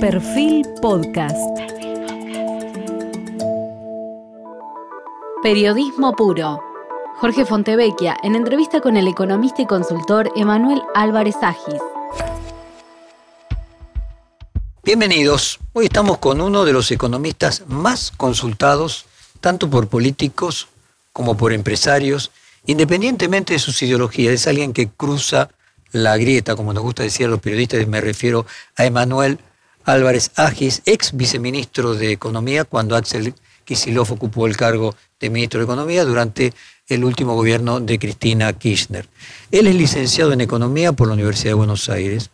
Perfil Podcast. Periodismo puro. Jorge Fontevecchia en entrevista con el economista y consultor Emanuel Álvarez Agis. Bienvenidos. Hoy estamos con uno de los economistas más consultados, tanto por políticos como por empresarios, independientemente de sus ideologías. Es alguien que cruza la grieta, como nos gusta decir a los periodistas, me refiero a Emanuel Álvarez Agis, ex viceministro de Economía, cuando Axel Kicillof ocupó el cargo de ministro de Economía durante el último gobierno de Cristina Kirchner. Él es licenciado en Economía por la Universidad de Buenos Aires,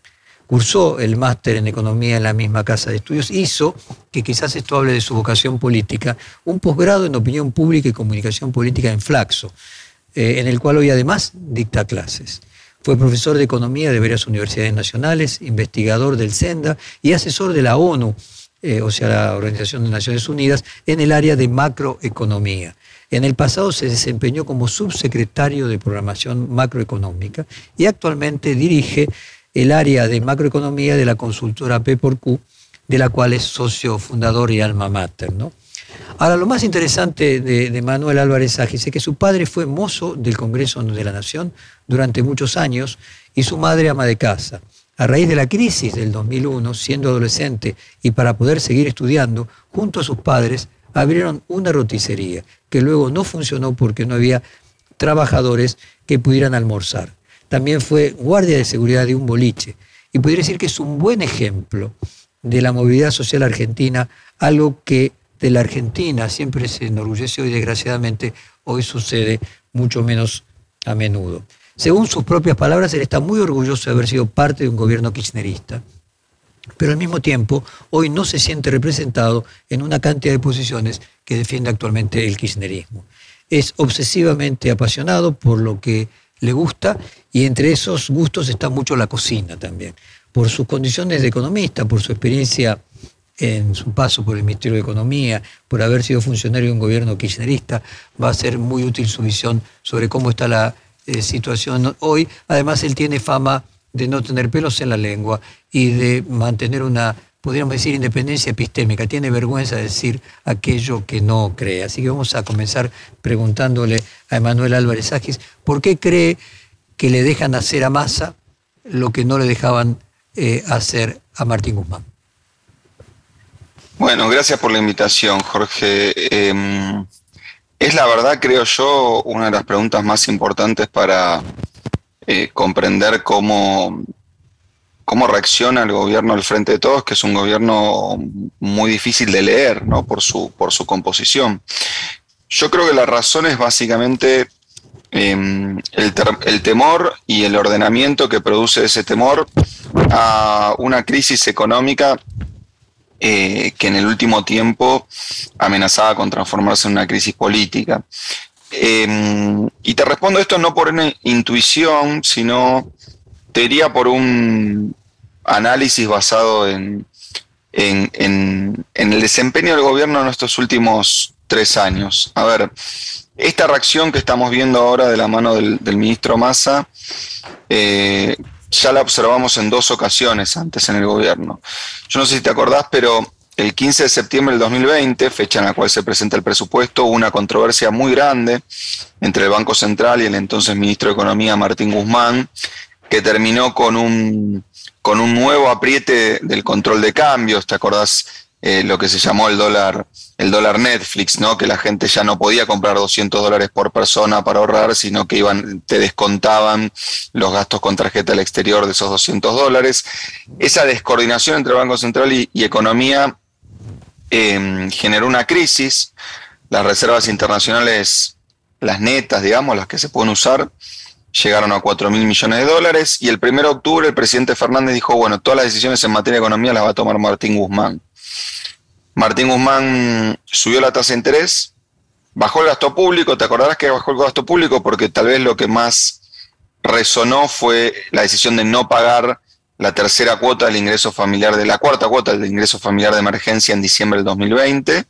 cursó el máster en Economía en la misma casa de estudios, hizo, que quizás esto hable de su vocación política, un posgrado en Opinión Pública y Comunicación Política en Flaxo, eh, en el cual hoy además dicta clases. Fue profesor de economía de varias universidades nacionales, investigador del SENDA y asesor de la ONU, eh, o sea, la Organización de Naciones Unidas, en el área de macroeconomía. En el pasado se desempeñó como subsecretario de Programación Macroeconómica y actualmente dirige el área de macroeconomía de la consultora P Q, de la cual es socio fundador y alma mater. ¿no? Ahora, lo más interesante de, Manuel Álvarez Agis es que su padre fue mozo del Congreso de la Nación durante muchos años y su madre ama de casa. A raíz de la crisis del 2001, siendo adolescente y para poder seguir estudiando, junto a sus padres abrieron una roticería que luego no funcionó porque no había trabajadores que pudieran almorzar. También fue guardia de seguridad de un boliche y podría decir que es un buen ejemplo de la movilidad social argentina, algo que de la Argentina siempre se enorgullece y desgraciadamente hoy sucede mucho menos a menudo. Según sus propias palabras, él está muy orgulloso de haber sido parte de un gobierno kirchnerista, pero al mismo tiempo hoy no se siente representado en una cantidad de posiciones que defiende actualmente el kirchnerismo. Es obsesivamente apasionado por lo que le gusta y entre esos gustos está mucho la cocina también. Por sus condiciones de economista, por su experiencia en su paso por el Ministerio de Economía, por haber sido funcionario de un gobierno kirchnerista, va a ser muy útil su visión sobre cómo está la eh, situación hoy. Además, él tiene fama de no tener pelos en la lengua y de mantener una, podríamos decir, independencia epistémica. Tiene vergüenza de decir aquello que no cree. Así que vamos a comenzar preguntándole a Emanuel Álvarez Ágis, ¿por qué cree que le dejan hacer a Massa lo que no le dejaban eh, hacer a Martín Guzmán? Bueno, gracias por la invitación, Jorge. Em, es la verdad, creo yo, una de las preguntas más importantes para eh, comprender cómo, cómo reacciona el gobierno al frente de todos, que es un gobierno muy difícil de leer ¿no? por, su, por su composición. Yo creo que la razón es básicamente em, el, el, temor y el ordenamiento que produce ese temor a una crisis económica eh, que en el último tiempo amenazaba con transformarse en una crisis política. Em, y te respondo esto no por una intuición, sino te diría por un análisis basado en, en, el desempeño del gobierno en estos últimos tres años. A ver, esta reacción que estamos viendo ahora de la mano del, ministro Massa, eh, ya la observamos en dos ocasiones antes en el gobierno. Yo no sé si te acordás, pero el 15 de septiembre del 2020, fecha en la cual se presenta el presupuesto, hubo una controversia muy grande entre el Banco Central y el entonces ministro de Economía, Martín Guzmán, que terminó con un, con un nuevo apriete del control de cambios. ¿Te acordás eh, lo que se llamó el dólar, el dólar Netflix, ¿no? Que la gente ya no podía comprar 200 dólares por persona para ahorrar, sino que iban, te descontaban los gastos con tarjeta al exterior de esos 200 dólares. Esa descoordinación entre Banco Central y, economía em, generó una crisis. Las reservas internacionales, las netas, digamos, las que se pueden usar, llegaron a 4 mil millones de dólares y el 1 de octubre el presidente Fernández dijo, bueno, todas las decisiones en materia de economía las va a tomar Martín Guzmán. Martín Guzmán subió la tasa de interés, bajó el gasto público, te acordarás que bajó el gasto público porque tal vez lo que más resonó fue la decisión de no pagar la tercera cuota del ingreso familiar, de la cuarta cuota del ingreso familiar de emergencia en diciembre del 2020.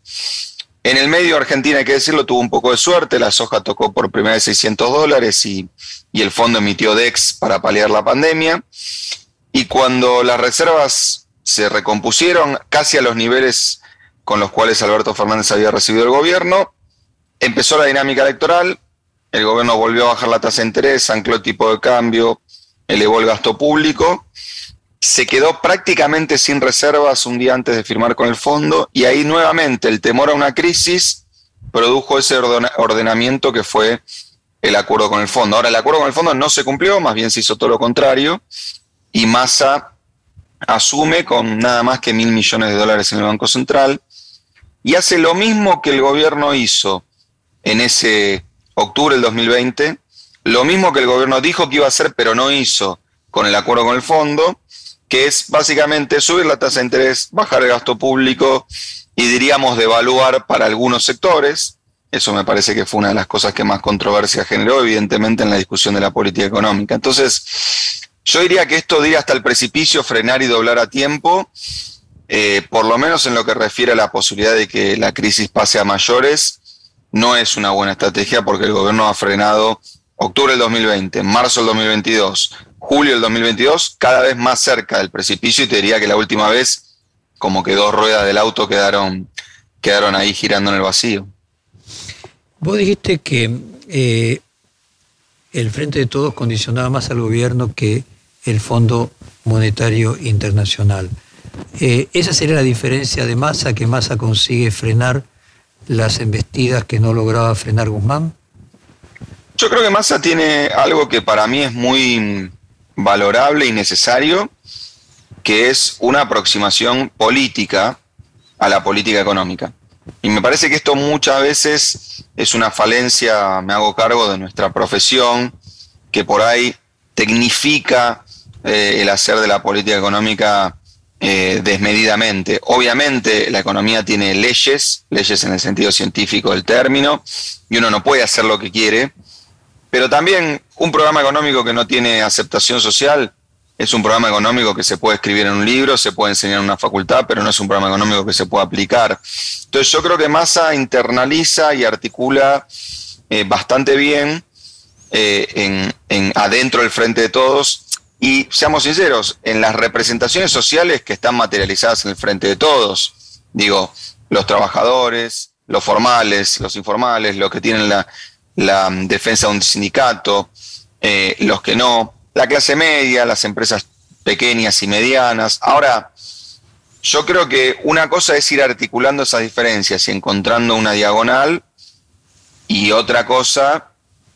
En el medio, Argentina, hay que decirlo, tuvo un poco de suerte, la soja tocó por primera vez 600 dólares y, y el fondo emitió DEX para paliar la pandemia. Y cuando las reservas se recompusieron casi a los niveles con los cuales Alberto Fernández había recibido el gobierno. Empezó la dinámica electoral, el gobierno volvió a bajar la tasa de interés, ancló el tipo de cambio, elevó el gasto público, se quedó prácticamente sin reservas un día antes de firmar con el fondo y ahí nuevamente el temor a una crisis produjo ese ordenamiento que fue el acuerdo con el fondo. Ahora, el acuerdo con el fondo no se cumplió, más bien se hizo todo lo contrario y Massa asume con nada más que mil millones de dólares en el Banco Central y hace lo mismo que el gobierno hizo en ese octubre del 2020, lo mismo que el gobierno dijo que iba a hacer pero no hizo con el acuerdo con el fondo, que es básicamente subir la tasa de interés, bajar el gasto público y diríamos devaluar para algunos sectores. Eso me parece que fue una de las cosas que más controversia generó, evidentemente, en la discusión de la política económica. Entonces, yo diría que esto de ir hasta el precipicio, frenar y doblar a tiempo, eh, por lo menos en lo que refiere a la posibilidad de que la crisis pase a mayores, no es una buena estrategia porque el gobierno ha frenado octubre del 2020, marzo del 2022, julio del 2022, cada vez más cerca del precipicio y te diría que la última vez como que dos ruedas del auto quedaron, quedaron ahí girando en el vacío. Vos dijiste que eh, el Frente de Todos condicionaba más al gobierno que el Fondo Monetario Internacional. Eh, ¿Esa sería la diferencia de Massa, que Massa consigue frenar las embestidas que no lograba frenar Guzmán? Yo creo que Massa tiene algo que para mí es muy valorable y necesario, que es una aproximación política a la política económica. Y me parece que esto muchas veces es una falencia, me hago cargo de nuestra profesión, que por ahí tecnifica eh, el hacer de la política económica eh, desmedidamente. Obviamente la economía tiene leyes, leyes en el sentido científico del término, y uno no puede hacer lo que quiere, pero también un programa económico que no tiene aceptación social es un programa económico que se puede escribir en un libro, se puede enseñar en una facultad, pero no es un programa económico que se pueda aplicar. Entonces yo creo que Massa internaliza y articula eh, bastante bien en, adentro del frente de todos y seamos sinceros, en las representaciones sociales que están materializadas en el frente de todos, digo, los trabajadores, los formales, los informales, los que tienen la, defensa de un sindicato, eh, los que no, la clase media, las empresas pequeñas y medianas. Ahora, yo creo que una cosa es ir articulando esas diferencias y encontrando una diagonal y otra cosa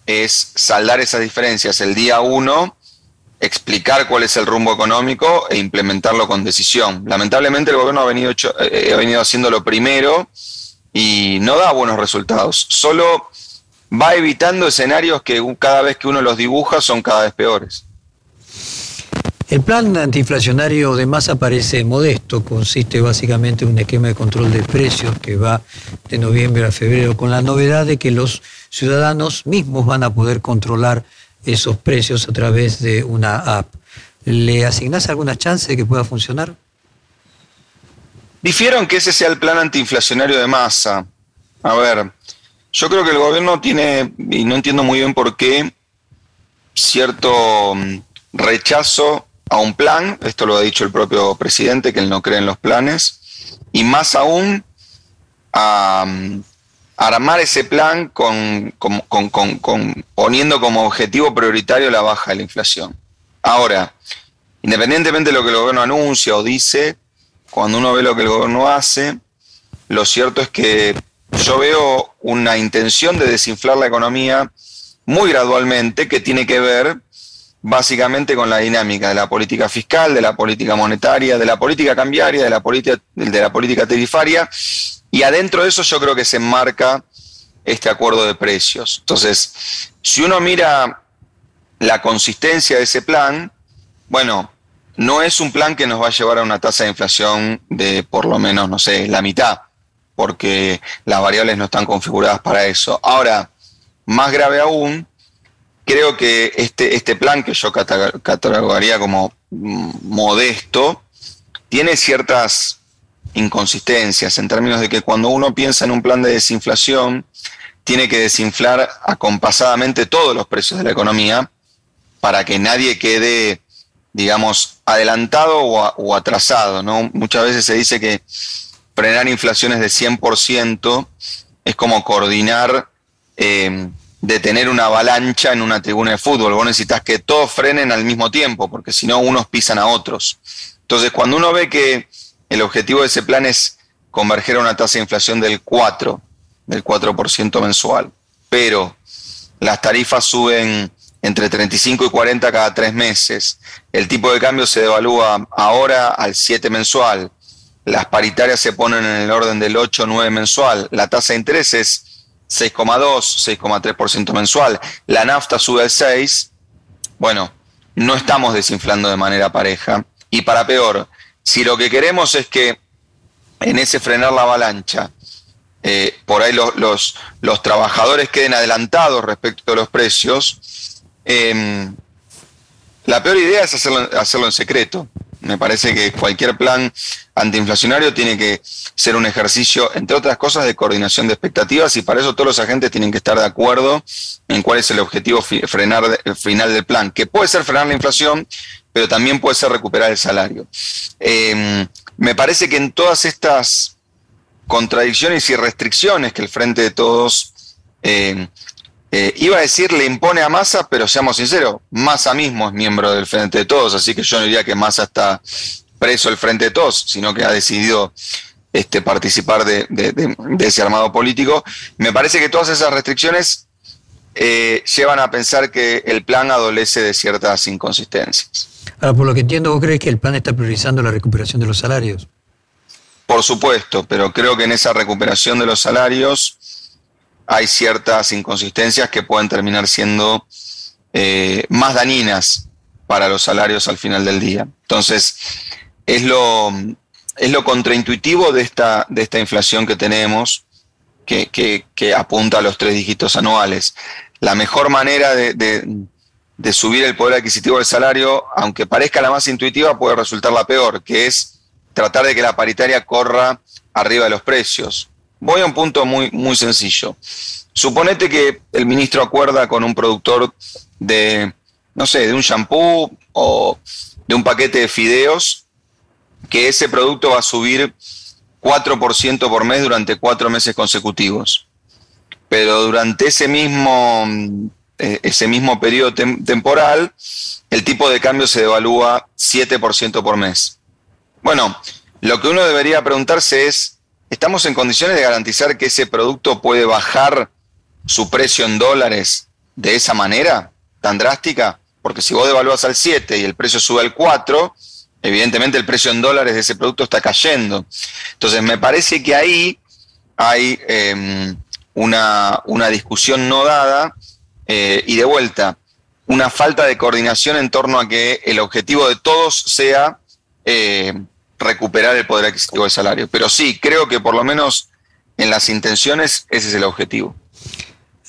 es saldar esas diferencias el día uno, explicar cuál es el rumbo económico e implementarlo con decisión. Lamentablemente el gobierno ha venido, eh, ha venido haciendo lo primero y no da buenos resultados. Solo va evitando escenarios que cada vez que uno los dibuja son cada vez peores. El plan antiinflacionario de masa parece modesto, consiste básicamente en un esquema de control de precios que va de noviembre a febrero, con la novedad de que los ciudadanos mismos van a poder controlar esos precios a través de una app. ¿Le asignás alguna chance de que pueda funcionar? Difiero que ese sea el plan antiinflacionario de masa. A ver, yo creo que el gobierno tiene, y no entiendo muy bien por qué, cierto mm, rechazo a un plan, esto lo ha dicho el propio presidente, que él no cree en los planes, y más aún a, mm, armar ese plan con, poniendo como objetivo prioritario la baja de la inflación. Ahora, independientemente de lo que el gobierno anuncia o dice, cuando uno ve lo que el gobierno hace, lo cierto es que yo veo una intención de desinflar la economía muy gradualmente que tiene que ver básicamente con la dinámica de la política fiscal, de la política monetaria, de la política cambiaria, de la, política, de la política tarifaria, y adentro de eso yo creo que se enmarca este acuerdo de precios. Entonces, si uno mira la consistencia de ese plan, bueno, no es un plan que nos va a llevar a una tasa de inflación de por lo menos, no sé, la mitad porque las variables no están configuradas para eso. Ahora, más grave aún, creo que este, este plan que yo catalogaría como modesto, tiene ciertas inconsistencias en términos de que cuando uno piensa en un plan de desinflación, tiene que desinflar acompasadamente todos los precios de la economía para que nadie quede digamos, adelantado o, atrasado. ¿no? Muchas veces se dice que frenar inflaciones de 100% es como coordinar, eh, detener una avalancha en una tribuna de fútbol. Vos necesitas que todos frenen al mismo tiempo, porque si no, unos pisan a otros. Entonces, cuando uno ve que el objetivo de ese plan es converger a una tasa de inflación del 4, del 4% mensual, pero las tarifas suben entre 35 y 40 cada tres meses, el tipo de cambio se devalúa ahora al 7 mensual, las paritarias se ponen en el orden del 8 o 9 mensual, la tasa de interés es 6,2, 6,3% mensual, la nafta sube al 6, bueno, no estamos desinflando de manera pareja. Y para peor, si lo que queremos es que en ese frenar la avalancha, eh, por ahí los, los, trabajadores queden adelantados respecto a los precios, em, la peor idea es hacerlo, hacerlo en secreto. Me parece que cualquier plan antiinflacionario tiene que ser un ejercicio, entre otras cosas, de coordinación de expectativas y para eso todos los agentes tienen que estar de acuerdo en cuál es el objetivo frenar, final del plan, que puede ser frenar la inflación, pero también puede ser recuperar el salario. Em, me parece que en todas estas contradicciones y restricciones que el Frente de Todos em, eh, iba a decir le impone a Massa, pero seamos sinceros, Massa mismo es miembro del Frente de Todos, así que yo no diría que Massa está preso del Frente de Todos, sino que ha decidido este, participar de, ese armado político. Me parece que todas esas restricciones eh, llevan a pensar que el plan adolece de ciertas inconsistencias. Ahora, por lo que entiendo, ¿vos crees que el plan está priorizando la recuperación de los salarios? Por supuesto, pero creo que en esa recuperación de los salarios hay ciertas inconsistencias que pueden terminar siendo eh, más dañinas para los salarios al final del día. Entonces, es lo, es lo contraintuitivo de esta, de esta inflación que tenemos, que, apunta a los tres dígitos anuales. La mejor manera de, subir el poder adquisitivo del salario, aunque parezca la más intuitiva, puede resultar la peor, que es tratar de que la paritaria corra arriba de los precios. Voy a un punto muy, muy sencillo. Suponete que el ministro acuerda con un productor de, no sé, de un shampoo o de un paquete de fideos, que ese producto va a subir 4% por mes durante cuatro meses consecutivos. Pero durante ese mismo, ese mismo periodo temporal, el tipo de cambio se devalúa 7% por mes. Bueno, lo que uno debería preguntarse es, ¿Estamos en condiciones de garantizar que ese producto puede bajar su precio en dólares de esa manera tan drástica? Porque si vos devalúas al 7 y el precio sube al 4, evidentemente el precio en dólares de ese producto está cayendo. Entonces me parece que ahí hay em, una, discusión no dada eh, y de vuelta, una falta de coordinación en torno a que el objetivo de todos sea... Eh, recuperar el poder adquisitivo del salario. Pero sí, creo que por lo menos en las intenciones ese es el objetivo.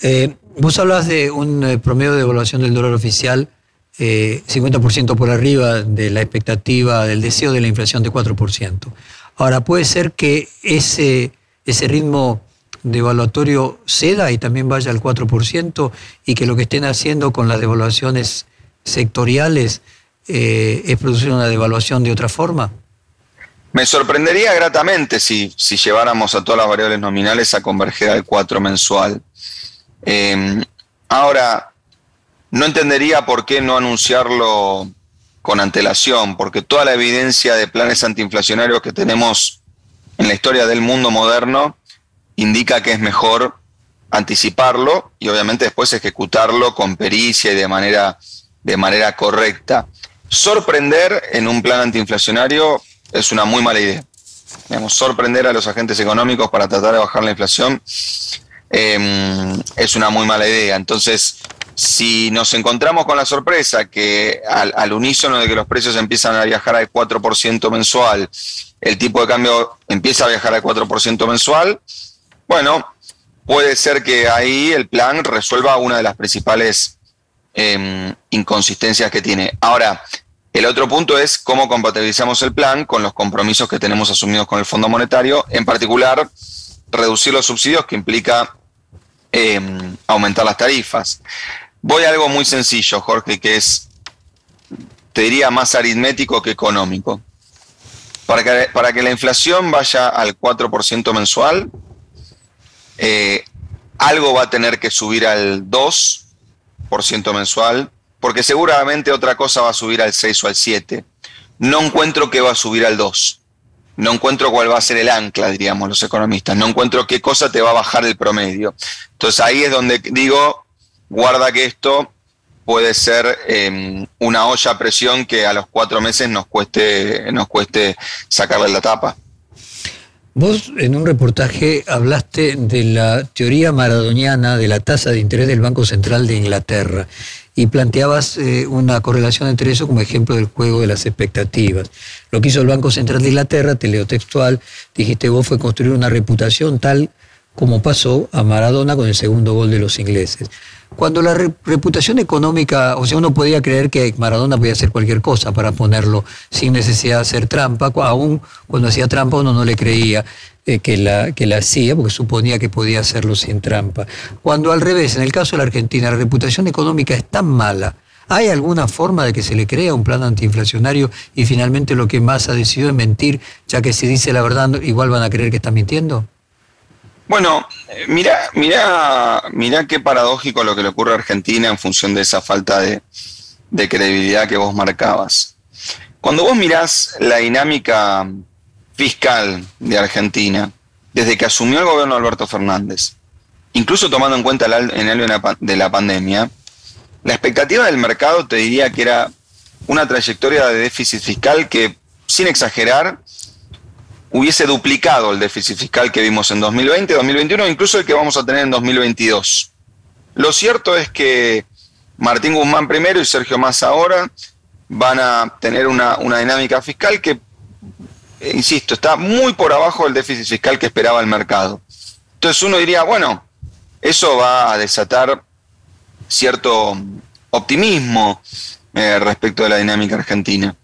Eh, vos hablas de un promedio de evaluación del dólar oficial 50% eh, por arriba de la expectativa, del deseo de la inflación de 4%. Ahora, puede ser que ese, ese ritmo devaluatorio ceda y también vaya al 4% y que lo que estén haciendo con las devaluaciones sectoriales es producir una devaluación de otra forma. Me sorprendería gratamente si, si, lleváramos a todas las variables nominales a converger al 4 mensual. Em, ahora, no entendería por qué no anunciarlo con antelación, porque toda la evidencia de planes antiinflacionarios que tenemos en la historia del mundo moderno indica que es mejor anticiparlo y obviamente después ejecutarlo con pericia y de manera, de manera correcta. Sorprender en un plan antiinflacionario es una muy mala idea. Digamos, sorprender a los agentes económicos para tratar de bajar la inflación em, es una muy mala idea. Entonces, si nos encontramos con la sorpresa que al, unísono de que los precios empiezan a viajar al 4% mensual, el tipo de cambio empieza a viajar al 4% mensual, bueno, puede ser que ahí el plan resuelva una de las principales em, inconsistencias que tiene. Ahora, el otro punto es cómo compatibilizamos el plan con los compromisos que tenemos asumidos con el Fondo Monetario, en particular reducir los subsidios que implica em, aumentar las tarifas. Voy a algo muy sencillo, Jorge, que es, te diría más aritmético que económico. Para que, para que la inflación vaya al 4% mensual, eh, algo va a tener que subir al 2% mensual, porque seguramente otra cosa va a subir al 6 o al 7. No encuentro que va a subir al 2. No encuentro cuál va a ser el ancla, diríamos los economistas. No encuentro qué cosa te va a bajar el promedio. Entonces ahí es donde digo, guarda que esto puede ser em, una olla a presión que a los cuatro meses nos cueste, nos cueste sacarle la tapa. Vos en un reportaje hablaste de la teoría maradoniana de la tasa de interés del Banco Central de Inglaterra y planteabas eh, una correlación entre eso como ejemplo del juego de las expectativas. Lo que hizo el Banco Central de Inglaterra, te leo textual, dijiste vos, fue construir una reputación tal como pasó a Maradona con el segundo gol de los ingleses. Cuando la reputación económica, o sea, uno podía creer que Maradona podía hacer cualquier cosa para ponerlo sin necesidad de hacer trampa, aún cuando hacía trampa uno no le creía eh, que, la, que la hacía, porque suponía que podía hacerlo sin trampa. Cuando al revés, en el caso de la Argentina, la reputación económica es tan mala, ¿hay alguna forma de que se le crea un plan antiinflacionario y finalmente lo que más ha decidido es mentir, ya que si dice la verdad igual van a creer que está mintiendo? Bueno, mira, mira, mira qué paradójico lo que le ocurre a Argentina en función de esa falta de, credibilidad que vos marcabas. Cuando vos mirás la dinámica fiscal de Argentina, desde que asumió el gobierno Alberto Fernández, incluso tomando en cuenta el año de la pandemia, la expectativa del mercado te diría que era una trayectoria de déficit fiscal que, sin exagerar, hubiese duplicado el déficit fiscal que vimos en 2020, 2021, incluso el que vamos a tener en 2022. Lo cierto es que Martín Guzmán primero y Sergio Massa ahora van a tener una, dinámica fiscal que, eh, insisto, está muy por abajo del déficit fiscal que esperaba el mercado. Entonces uno diría, bueno, eso va a desatar cierto optimismo eh, respecto de la dinámica argentina.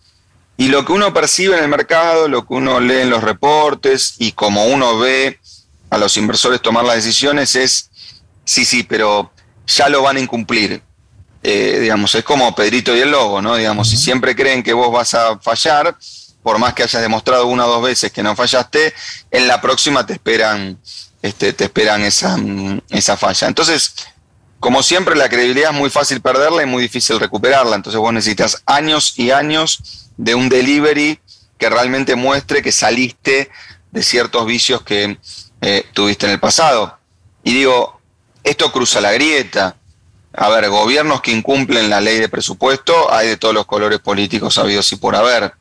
Y lo que uno percibe en el mercado, lo que uno lee en los reportes y como uno ve a los inversores tomar las decisiones es, sí, sí, pero ya lo van a incumplir. Eh, digamos, es como Pedrito y el Lobo, ¿no? Digamos, si siempre creen que vos vas a fallar, por más que hayas demostrado una o dos veces que no fallaste, en la próxima te esperan, este, te esperan esa, esa falla. Entonces, como siempre, la credibilidad es muy fácil perderla y muy difícil recuperarla. Entonces vos necesitas años y años de un delivery que realmente muestre que saliste de ciertos vicios que eh, tuviste en el pasado. Y digo, esto cruza la grieta. A ver, gobiernos que incumplen la ley de presupuesto hay de todos los colores políticos habidos y por haber.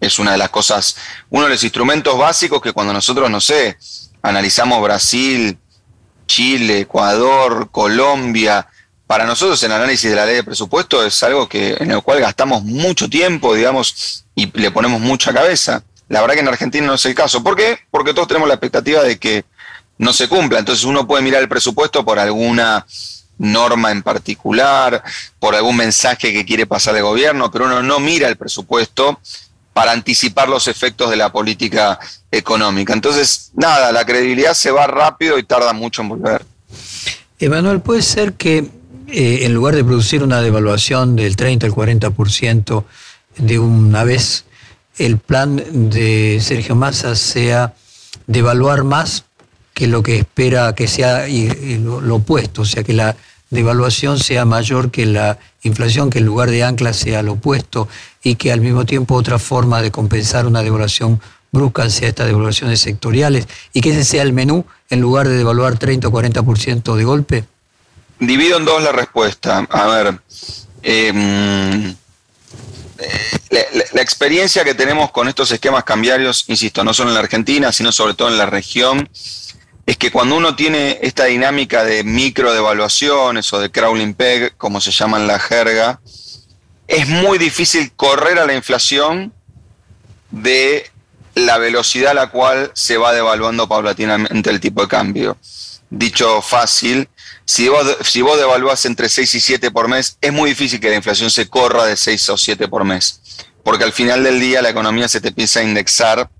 Es una de las cosas, uno de los instrumentos básicos que cuando nosotros, no sé, analizamos Brasil, Chile, Ecuador, Colombia, para nosotros el análisis de la ley de presupuesto es algo que, en el cual gastamos mucho tiempo, digamos, y le ponemos mucha cabeza. La verdad que en Argentina no es el caso. ¿Por qué? Porque todos tenemos la expectativa de que no se cumpla. Entonces uno puede mirar el presupuesto por alguna norma en particular, por algún mensaje que quiere pasar el gobierno, pero uno no mira el presupuesto para anticipar los efectos de la política económica. Entonces, nada, la credibilidad se va rápido y tarda mucho en volver. Emanuel, puede ser que eh, en lugar de producir una devaluación del 30 al 40% de una vez, el plan de Sergio Massa sea devaluar más que lo que espera que sea lo, opuesto, o sea, que la devaluación sea mayor que la inflación, que en lugar de ancla sea lo opuesto y que al mismo tiempo otra forma de compensar una devaluación brusca sea estas devaluaciones sectoriales y que ese sea el menú en lugar de devaluar 30 o 40% de golpe? Divido en dos la respuesta. A ver, em, la, experiencia que tenemos con estos esquemas cambiarios, insisto, no solo en la Argentina, sino sobre todo en la región, es que cuando uno tiene esta dinámica de micro devaluaciones o de crawling peg, como se llama en la jerga, es muy difícil correr a la inflación de la velocidad a la cual se va devaluando paulatinamente el tipo de cambio. Dicho fácil, si vos, si vos devaluás entre 6 y 7 por mes, es muy difícil que la inflación se corra de 6 o 7 por mes, porque al final del día la economía se te empieza a indexar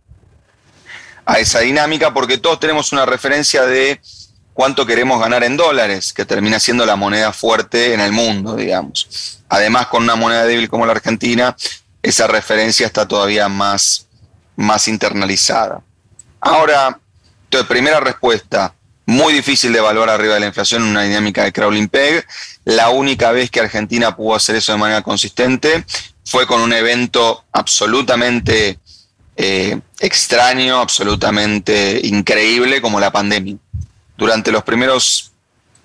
a esa dinámica, porque todos tenemos una referencia de cuánto queremos ganar en dólares, que termina siendo la moneda fuerte en el mundo, digamos. Además, con una moneda débil como la Argentina, esa referencia está todavía más, más internalizada. Ahora, entonces, primera respuesta, muy difícil de evaluar arriba de la inflación en una dinámica de crawling peg. La única vez que Argentina pudo hacer eso de manera consistente fue con un evento absolutamente eh, extraño, absolutamente increíble como la pandemia. Durante los primeros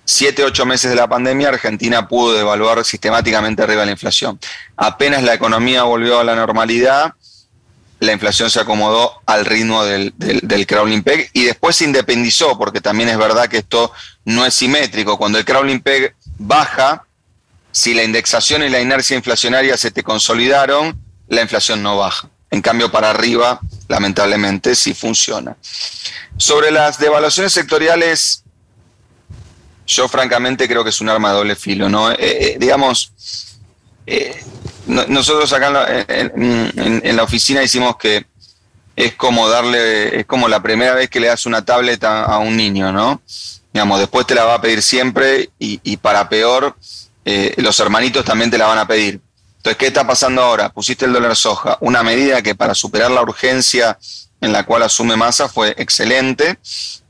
siete, ocho meses de la pandemia, Argentina pudo devaluar sistemáticamente arriba de la inflación. Apenas la economía volvió a la normalidad, la inflación se acomodó al ritmo del, del, crawling peg y después se independizó, porque también es verdad que esto no es simétrico. Cuando el crawling peg baja, si la indexación y la inercia inflacionaria se te consolidaron, la inflación no baja. En cambio, para arriba, lamentablemente, sí funciona. Sobre las devaluaciones sectoriales, yo francamente creo que es un arma de doble filo, ¿no? Eh, eh, digamos, eh, nosotros acá en la, oficina decimos que es como darle, es como la primera vez que le das una tablet a, un niño, ¿no? Digamos, después te la va a pedir siempre y, para peor, los hermanitos también te la van a pedir. Entonces, ¿qué está pasando ahora? Pusiste el dólar soja, una medida que para superar la urgencia en la cual asume masa fue excelente,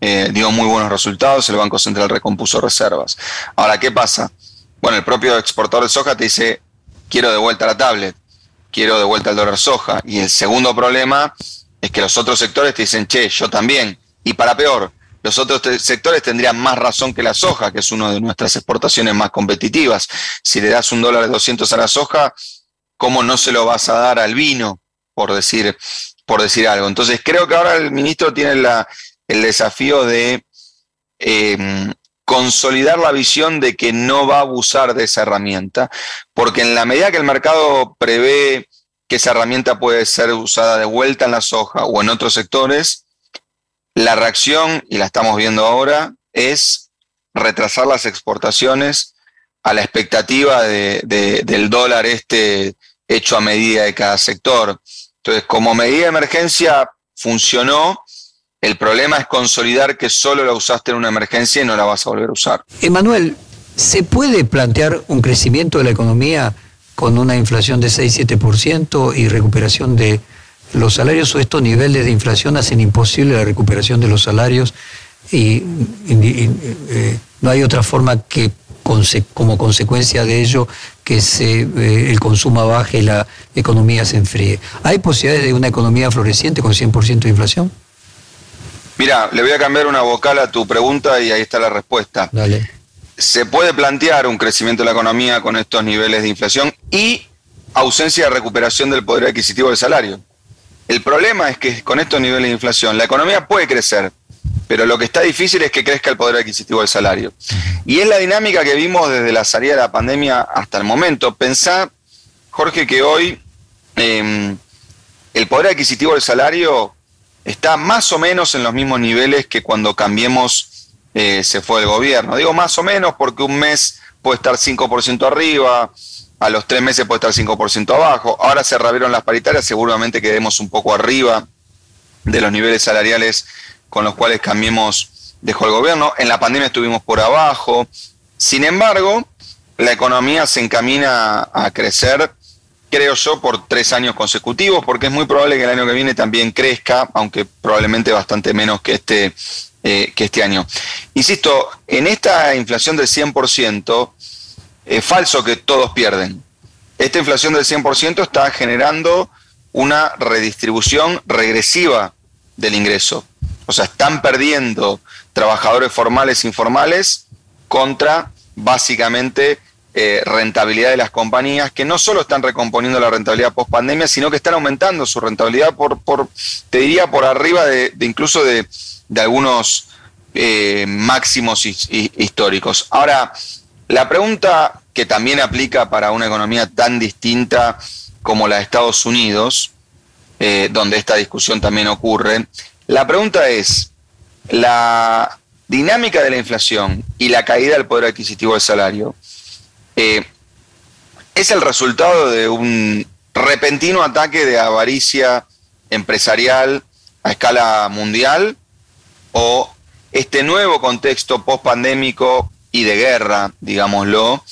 eh, dio muy buenos resultados, el Banco Central recompuso reservas. Ahora, ¿qué pasa? Bueno, el propio exportador de soja te dice, quiero de vuelta la tablet, quiero de vuelta el dólar soja. Y el segundo problema es que los otros sectores te dicen, che, yo también. Y para peor, los otros sectores tendrían más razón que la soja, que es una de nuestras exportaciones más competitivas. Si le das un dólar de 200 a la soja, ¿cómo no se lo vas a dar al vino? Por decir, por decir algo. Entonces creo que ahora el ministro tiene el desafío de em, consolidar la visión de que no va a abusar de esa herramienta, porque en la medida que el mercado prevé que esa herramienta puede ser usada de vuelta en la soja o en otros sectores, la reacción, y la estamos viendo ahora, es retrasar las exportaciones a la expectativa del dólar este hecho a medida de cada sector. Entonces, como medida de emergencia funcionó, el problema es consolidar que solo la usaste en una emergencia y no la vas a volver a usar. Emanuel, ¿se puede plantear un crecimiento de la economía con una inflación de 6-7% y recuperación de los salarios o estos niveles de inflación hacen imposible la recuperación de los salarios y, eh, no hay otra forma que como consecuencia de ello que se, eh, el consumo baje y la economía se enfríe. ¿Hay posibilidades de una economía floreciente con 100% de inflación? Mira, le voy a cambiar una vocal a tu pregunta y ahí está la respuesta. Dale. Se puede plantear un crecimiento de la economía con estos niveles de inflación y ausencia de recuperación del poder adquisitivo del salario. El problema es que con estos niveles de inflación la economía puede crecer, pero lo que está difícil es que crezca el poder adquisitivo del salario. Y es la dinámica que vimos desde la salida de la pandemia hasta el momento. Pensá, Jorge, que hoy em, el poder adquisitivo del salario está más o menos en los mismos niveles que cuando cambiemos eh, se fue el gobierno. Digo más o menos porque un mes puede estar 5% arriba, a los tres meses puede estar 5% abajo. Ahora se reabrieron las paritarias, seguramente quedemos un poco arriba de los niveles salariales con los cuales Cambiemos dejó el gobierno. En la pandemia estuvimos por abajo. Sin embargo, la economía se encamina a crecer, creo yo, por tres años consecutivos, porque es muy probable que el año que viene también crezca, aunque probablemente bastante menos que este, eh, que este año. Insisto, en esta inflación del 100%, es falso que todos pierden. Esta inflación del 100% está generando una redistribución regresiva del ingreso. O sea, están perdiendo trabajadores formales e informales contra básicamente eh, rentabilidad de las compañías que no solo están recomponiendo la rentabilidad post pandemia, sino que están aumentando su rentabilidad por, por te diría, por arriba de, incluso de, algunos eh, máximos históricos. Ahora, la pregunta que también aplica para una economía tan distinta como la de Estados Unidos, eh, donde esta discusión también ocurre, la pregunta es, la dinámica de la inflación y la caída del poder adquisitivo del salario eh, es el resultado de un repentino ataque de avaricia empresarial a escala mundial o este nuevo contexto post-pandémico y de guerra, digámoslo,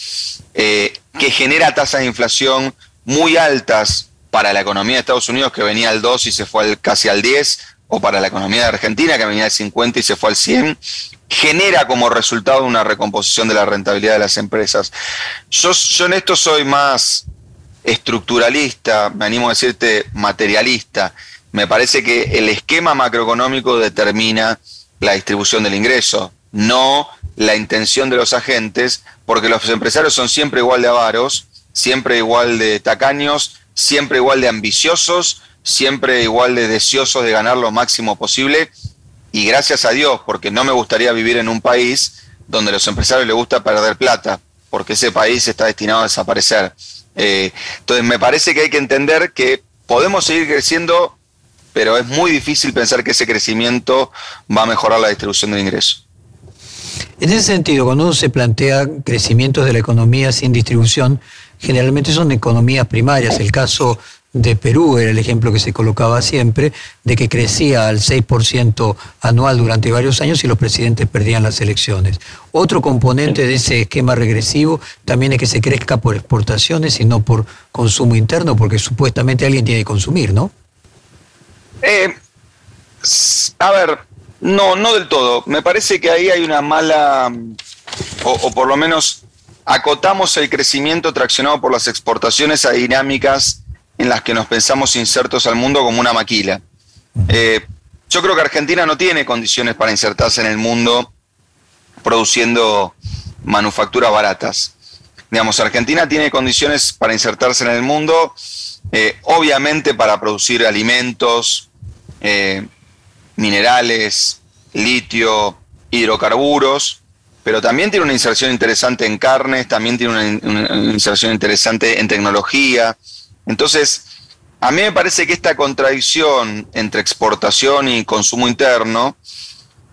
eh, que genera tasas de inflación muy altas para la economía de Estados Unidos que venía al 2 y se fue al, casi al 10, o para la economía de Argentina que venía al 50 y se fue al 100, genera como resultado una recomposición de la rentabilidad de las empresas. Yo, yo en esto soy más estructuralista, me animo a decirte materialista. Me parece que el esquema macroeconómico determina la distribución del ingreso, no la intención de los agentes, porque los empresarios son siempre igual de avaros, siempre igual de tacaños, siempre igual de ambiciosos, siempre igual de deseosos de ganar lo máximo posible. Y gracias a Dios, porque no me gustaría vivir en un país donde a los empresarios les gusta perder plata, porque ese país está destinado a desaparecer. Eh, entonces me parece que hay que entender que podemos seguir creciendo, pero es muy difícil pensar que ese crecimiento va a mejorar la distribución del ingreso. En ese sentido, cuando uno se plantea crecimientos de la economía sin distribución, generalmente son economías primarias. El caso de Perú era el ejemplo que se colocaba siempre, de que crecía al 6% anual durante varios años y los presidentes perdían las elecciones. Otro componente de ese esquema regresivo también es que se crezca por exportaciones y no por consumo interno, porque supuestamente alguien tiene que consumir, ¿no? Eh, a ver, no, no del todo. Me parece que ahí hay una mala, o, por lo menos acotamos el crecimiento traccionado por las exportaciones a dinámicas en las que nos pensamos insertos al mundo como una maquila. Eh, yo creo que Argentina no tiene condiciones para insertarse en el mundo produciendo manufacturas baratas. Digamos, Argentina tiene condiciones para insertarse en el mundo, eh, obviamente para producir alimentos, eh, minerales, litio, hidrocarburos, pero también tiene una inserción interesante en carnes, también tiene una, inserción interesante en tecnología. Entonces, a mí me parece que esta contradicción entre exportación y consumo interno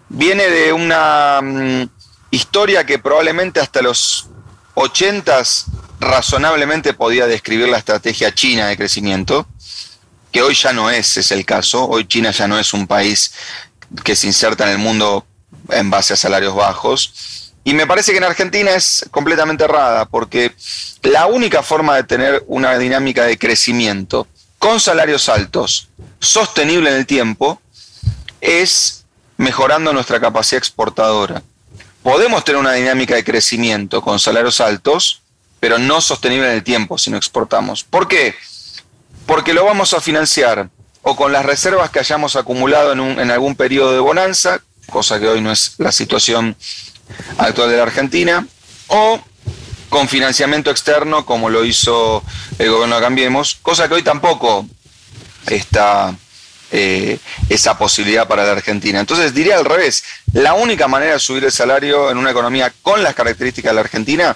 viene de una mm, historia que probablemente hasta los 80 razonablemente podía describir la estrategia china de crecimiento, que hoy ya no es, es el caso. Hoy China ya no es un país que se inserta en el mundo en base a salarios bajos. Y me parece que en Argentina es completamente errada, porque la única forma de tener una dinámica de crecimiento con salarios altos, sostenible en el tiempo, es mejorando nuestra capacidad exportadora. Podemos tener una dinámica de crecimiento con salarios altos, pero no sostenible en el tiempo si no exportamos. ¿Por qué? Porque lo vamos a financiar o con las reservas que hayamos acumulado en, algún periodo de bonanza, cosa que hoy no es la situación actual de la Argentina, o con financiamiento externo, como lo hizo el gobierno de Cambiemos, cosa que hoy tampoco está eh, esa posibilidad para la Argentina. Entonces diría al revés, la única manera de subir el salario en una economía con las características de la Argentina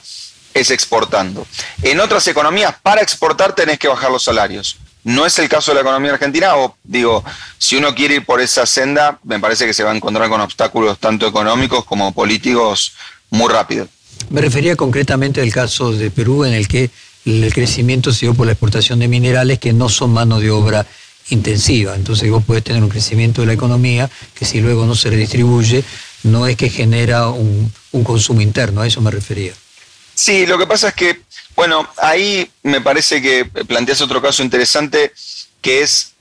es exportando. En otras economías, para exportar tenés que bajar los salarios. No es el caso de la economía argentina, o digo, si uno quiere ir por esa senda, me parece que se va a encontrar con obstáculos tanto económicos como políticos muy rápido. Me refería concretamente al caso de Perú, en el que el crecimiento se dio por la exportación de minerales que no son mano de obra intensiva. Entonces vos podés tener un crecimiento de la economía que si luego no se redistribuye, no es que genera un, un consumo interno, a eso me refería. Sí, lo que pasa es que bueno, ahí me parece que planteas otro caso interesante, que es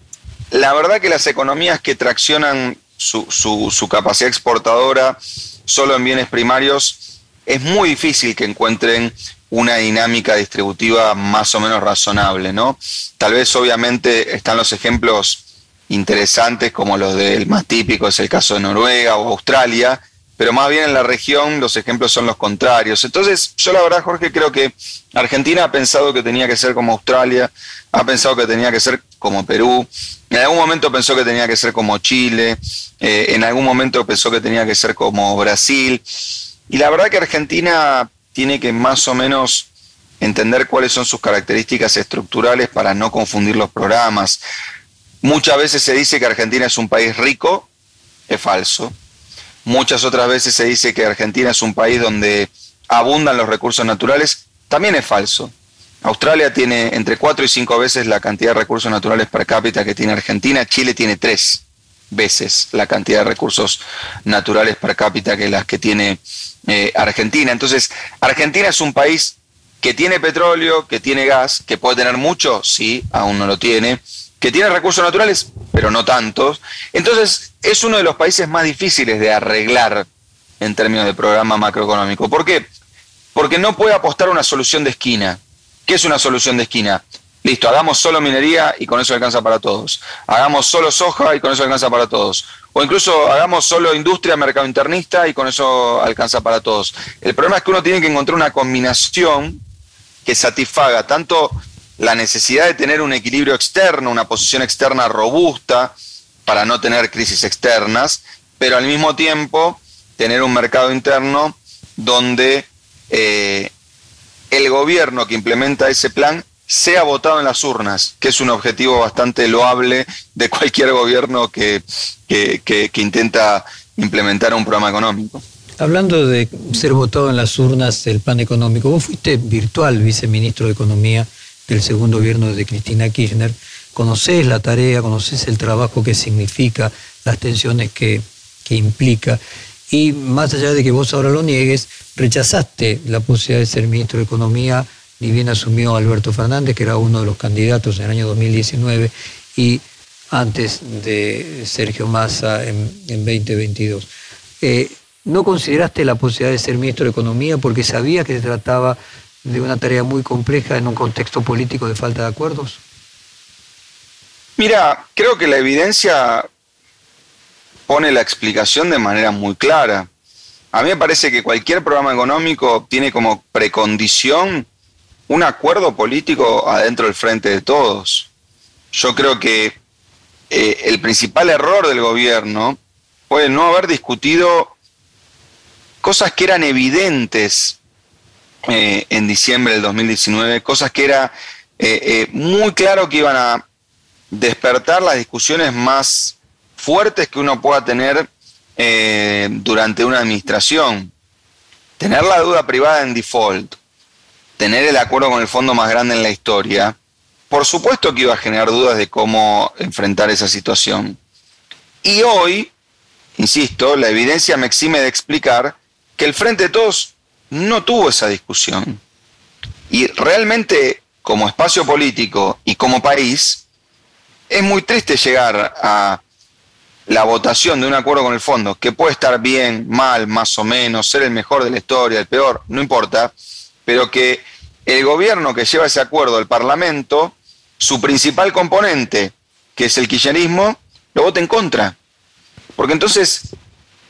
la verdad que las economías que traccionan su, capacidad exportadora solo en bienes primarios, es muy difícil que encuentren una dinámica distributiva más o menos razonable, ¿no? Tal vez obviamente están los ejemplos interesantes como los del más típico, es el caso de Noruega o Australia, pero más bien en la región los ejemplos son los contrarios. Entonces, yo la verdad, Jorge, creo que Argentina ha pensado que tenía que ser como Australia, ha pensado que tenía que ser como Perú, en algún momento pensó que tenía que ser como Chile, eh, en algún momento pensó que tenía que ser como Brasil, y la verdad que Argentina tiene que más o menos entender cuáles son sus características estructurales para no confundir los programas. Muchas veces se dice que Argentina es un país rico, es falso. Muchas otras veces se dice que Argentina es un país donde abundan los recursos naturales. También es falso. Australia tiene entre cuatro y cinco veces la cantidad de recursos naturales per cápita que tiene Argentina. Chile tiene tres veces la cantidad de recursos naturales per cápita que las que tiene eh, Argentina. Entonces, Argentina es un país que tiene petróleo, que tiene gas, que puede tener mucho, sí, aún no lo tiene, que tiene recursos naturales, pero no tantos. Entonces, es uno de los países más difíciles de arreglar en términos de programa macroeconómico. ¿Por qué? Porque no puede apostar una solución de esquina. ¿Qué es una solución de esquina? Listo, hagamos solo minería y con eso alcanza para todos. Hagamos solo soja y con eso alcanza para todos. O incluso hagamos solo industria, mercado internista y con eso alcanza para todos. El problema es que uno tiene que encontrar una combinación que satisfaga tanto la necesidad de tener un equilibrio externo, una posición externa robusta para no tener crisis externas, pero al mismo tiempo tener un mercado interno donde eh, el gobierno que implementa ese plan sea votado en las urnas, que es un objetivo bastante loable de cualquier gobierno que, que, intenta implementar un programa económico. Hablando de ser votado en las urnas el plan económico, vos fuiste virtual viceministro de Economía del segundo gobierno de Cristina Kirchner, conocés la tarea, conocés el trabajo que significa, las tensiones que, que implica, y más allá de que vos ahora lo niegues, rechazaste la posibilidad de ser ministro de Economía ni bien asumió Alberto Fernández, que era uno de los candidatos en el año 2019 y antes de Sergio Massa en, 2022. Eh, ¿No consideraste la posibilidad de ser ministro de Economía porque sabía que se trataba de una tarea muy compleja en un contexto político de falta de acuerdos? Mira, creo que la evidencia pone la explicación de manera muy clara. A mí me parece que cualquier programa económico tiene como precondición un acuerdo político adentro del frente de todos. Yo creo que eh, el principal error del gobierno fue no haber discutido cosas que eran evidentes eh, en diciembre del 2019, cosas que era eh, muy claro que iban a despertar las discusiones más fuertes que uno pueda tener durante una administración. Tener la duda privada en default, tener el acuerdo con el fondo más grande en la historia, por supuesto que iba a generar dudas de cómo enfrentar esa situación. Y hoy, insisto, la evidencia me exime de explicar que el Frente de Todos no tuvo esa discusión. Y realmente, como espacio político y como país, es muy triste llegar a la votación de un acuerdo con el fondo, que puede estar bien, mal, más o menos, ser el mejor de la historia, el peor, no importa, pero que el gobierno que lleva ese acuerdo al Parlamento, su principal componente, que es el kirchnerismo, lo vote en contra. Porque entonces,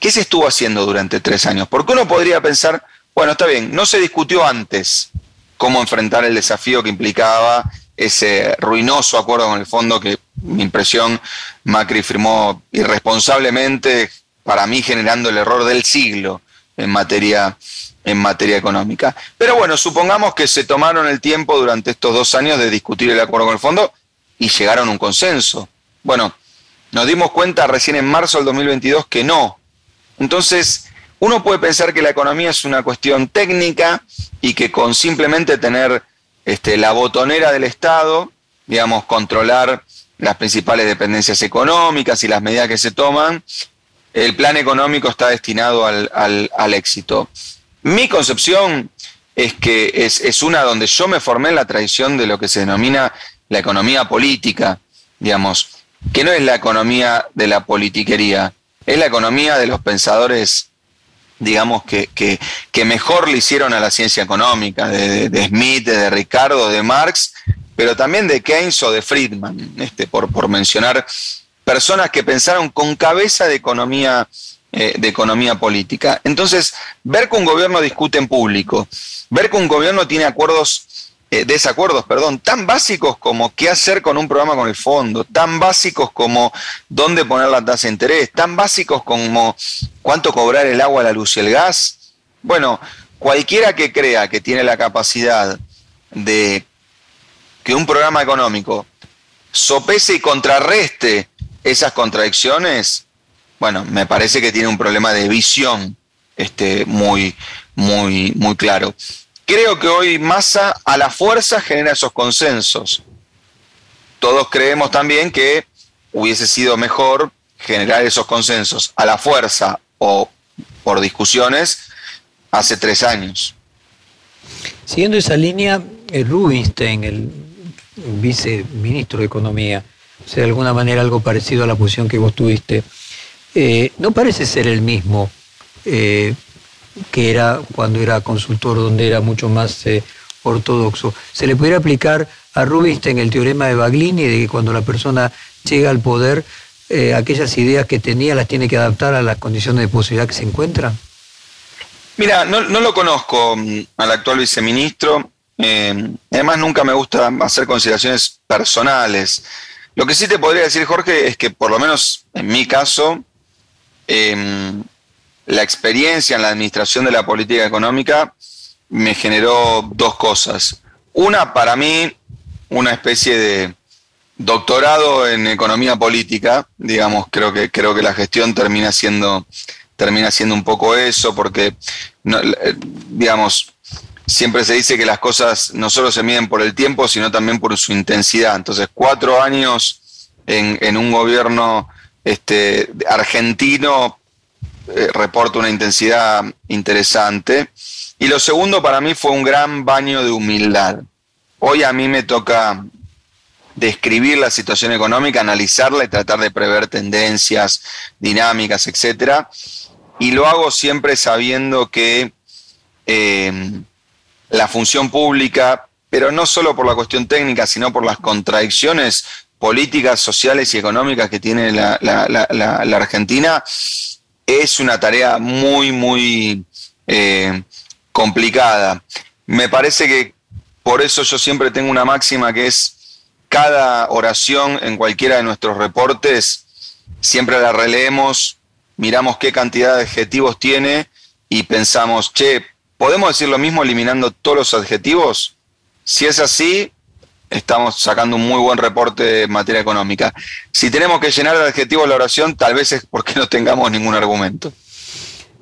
¿qué se estuvo haciendo durante tres años? Porque uno podría pensar, bueno, está bien, no se discutió antes cómo enfrentar el desafío que implicaba ese ruinoso acuerdo con el fondo que, mi impresión, Macri firmó irresponsablemente, para mí generando el error del siglo en materia en materia económica. Pero bueno, supongamos que se tomaron el tiempo durante estos dos años de discutir el acuerdo con el fondo y llegaron a un consenso. Bueno, nos dimos cuenta recién en marzo del 2022 que no. Entonces, uno puede pensar que la economía es una cuestión técnica y que con simplemente tener este, la botonera del Estado, digamos, controlar las principales dependencias económicas y las medidas que se toman, el plan económico está destinado al, al éxito. Mi concepción es que es, una donde yo me formé en la tradición de lo que se denomina la economía política, digamos, que no es la economía de la politiquería, es la economía de los pensadores, digamos, que, que, mejor le hicieron a la ciencia económica, de, Smith, de Ricardo, de Marx, pero también de Keynes o de Friedman, este, por, por mencionar personas que pensaron con cabeza de economía eh, de economía política. Entonces, ver que un gobierno discute en público, ver que un gobierno tiene acuerdos, eh, desacuerdos, perdón, tan básicos como qué hacer con un programa con el fondo, tan básicos como dónde poner la tasa de interés, tan básicos como cuánto cobrar el agua, la luz y el gas. Bueno, cualquiera que crea que tiene la capacidad de que un programa económico sopese y contrarreste esas contradicciones, bueno, me parece que tiene un problema de visión este, muy, muy, muy claro. Creo que hoy Massa a la fuerza genera esos consensos. Todos creemos también que hubiese sido mejor generar esos consensos a la fuerza o por discusiones hace tres años. Siguiendo esa línea, el Rubinstein, el viceministro de Economía, o sea, de alguna manera algo parecido a la posición que vos tuviste, eh, no parece ser el mismo eh, que era cuando era consultor, donde era mucho más eh, ortodoxo. ¿Se le pudiera aplicar a Rubinstein el teorema de Baglini de que cuando la persona llega al poder, aquellas ideas que tenía las tiene que adaptar a las condiciones de posibilidad que se encuentra? Mira, no, lo conozco mm, al actual viceministro. además, nunca me gusta hacer consideraciones personales. Lo que sí te podría decir, Jorge, es que por lo menos en mi caso, la experiencia en la administración de la política económica me generó dos cosas. Una, para mí, una especie de doctorado en economía política, digamos, creo que, creo que la gestión termina siendo, termina siendo un poco eso, porque, digamos, siempre se dice que las cosas no solo se miden por el tiempo, sino también por su intensidad. Entonces, cuatro años en, un gobierno este, argentino eh, reporta una intensidad interesante. Y lo segundo para mí fue un gran baño de humildad. Hoy a mí me toca describir la situación económica, analizarla y tratar de prever tendencias, dinámicas, etc. Y lo hago siempre sabiendo que eh, la función pública, pero no solo por la cuestión técnica, sino por las contradicciones políticas, sociales y económicas que tiene la Argentina, es una tarea muy, muy eh, complicada. Me parece que por eso yo siempre tengo una máxima que es cada oración en cualquiera de nuestros reportes, siempre la releemos, miramos qué cantidad de adjetivos tiene y pensamos, che, ¿podemos decir lo mismo eliminando todos los adjetivos? Si es así, estamos sacando un muy buen reporte en materia económica. Si tenemos que llenar de adjetivos la oración, tal vez es porque no tengamos ningún argumento.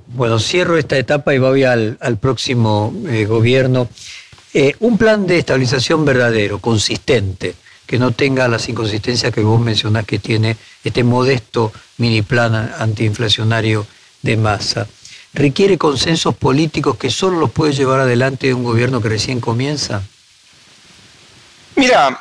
Bueno, cierro esta etapa y voy al, próximo eh, gobierno. Eh, un plan de estabilización verdadero, consistente, que no tenga las inconsistencias que vos mencionás que tiene este modesto mini plan antiinflacionario de masa. ¿Requiere consensos políticos que solo los puede llevar adelante un gobierno que recién comienza? Mira,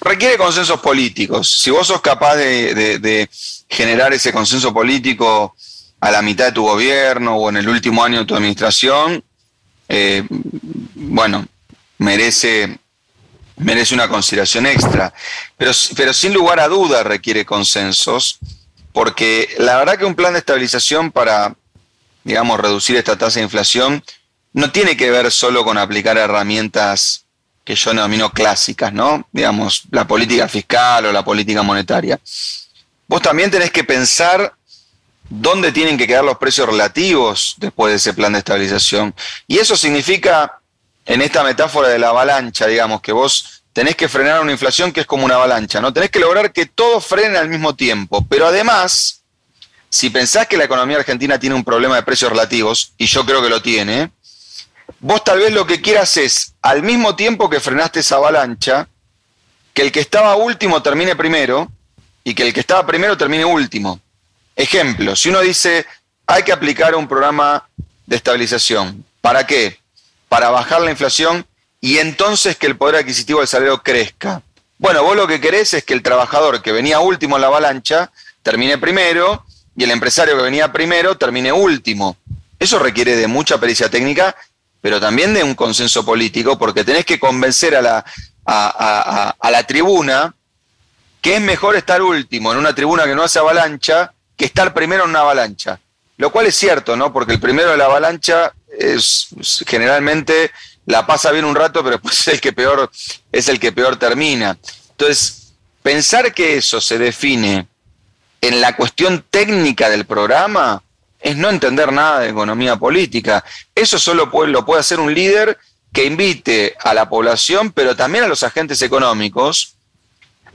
requiere consensos políticos. Si vos sos capaz de, generar ese consenso político a la mitad de tu gobierno o en el último año de tu administración, eh, bueno, merece, merece una consideración extra. Pero, pero sin lugar a duda requiere consensos, porque la verdad que un plan de estabilización para, digamos, reducir esta tasa de inflación no tiene que ver solo con aplicar herramientas que yo denomino clásicas, ¿no? Digamos, la política fiscal o la política monetaria. Vos también tenés que pensar dónde tienen que quedar los precios relativos después de ese plan de estabilización. Y eso significa, en esta metáfora de la avalancha, digamos, que vos tenés que frenar una inflación que es como una avalancha, ¿no? Tenés que lograr que todo frene al mismo tiempo. Pero además, si pensás que la economía argentina tiene un problema de precios relativos, y yo creo que lo tiene, vos tal vez lo que quieras es, al mismo tiempo que frenaste esa avalancha, que el que estaba último termine primero y que el que estaba primero termine último. Ejemplo, si uno dice, hay que aplicar un programa de estabilización, ¿para qué? Para bajar la inflación y entonces que el poder adquisitivo del salario crezca. Bueno, vos lo que querés es que el trabajador que venía último en la avalancha termine primero y el empresario que venía primero termine último. Eso requiere de mucha pericia técnica pero también de un consenso político, porque tenés que convencer a la, a, la tribuna que es mejor estar último en una tribuna que no hace avalancha que estar primero en una avalancha. Lo cual es cierto, ¿no? Porque el primero de la avalancha es generalmente la pasa bien un rato, pero pues es el que peor, es el que peor termina. Entonces, pensar que eso se define en la cuestión técnica del programa es no entender nada de economía política. Eso solo lo puede hacer un líder que invite a la población, pero también a los agentes económicos,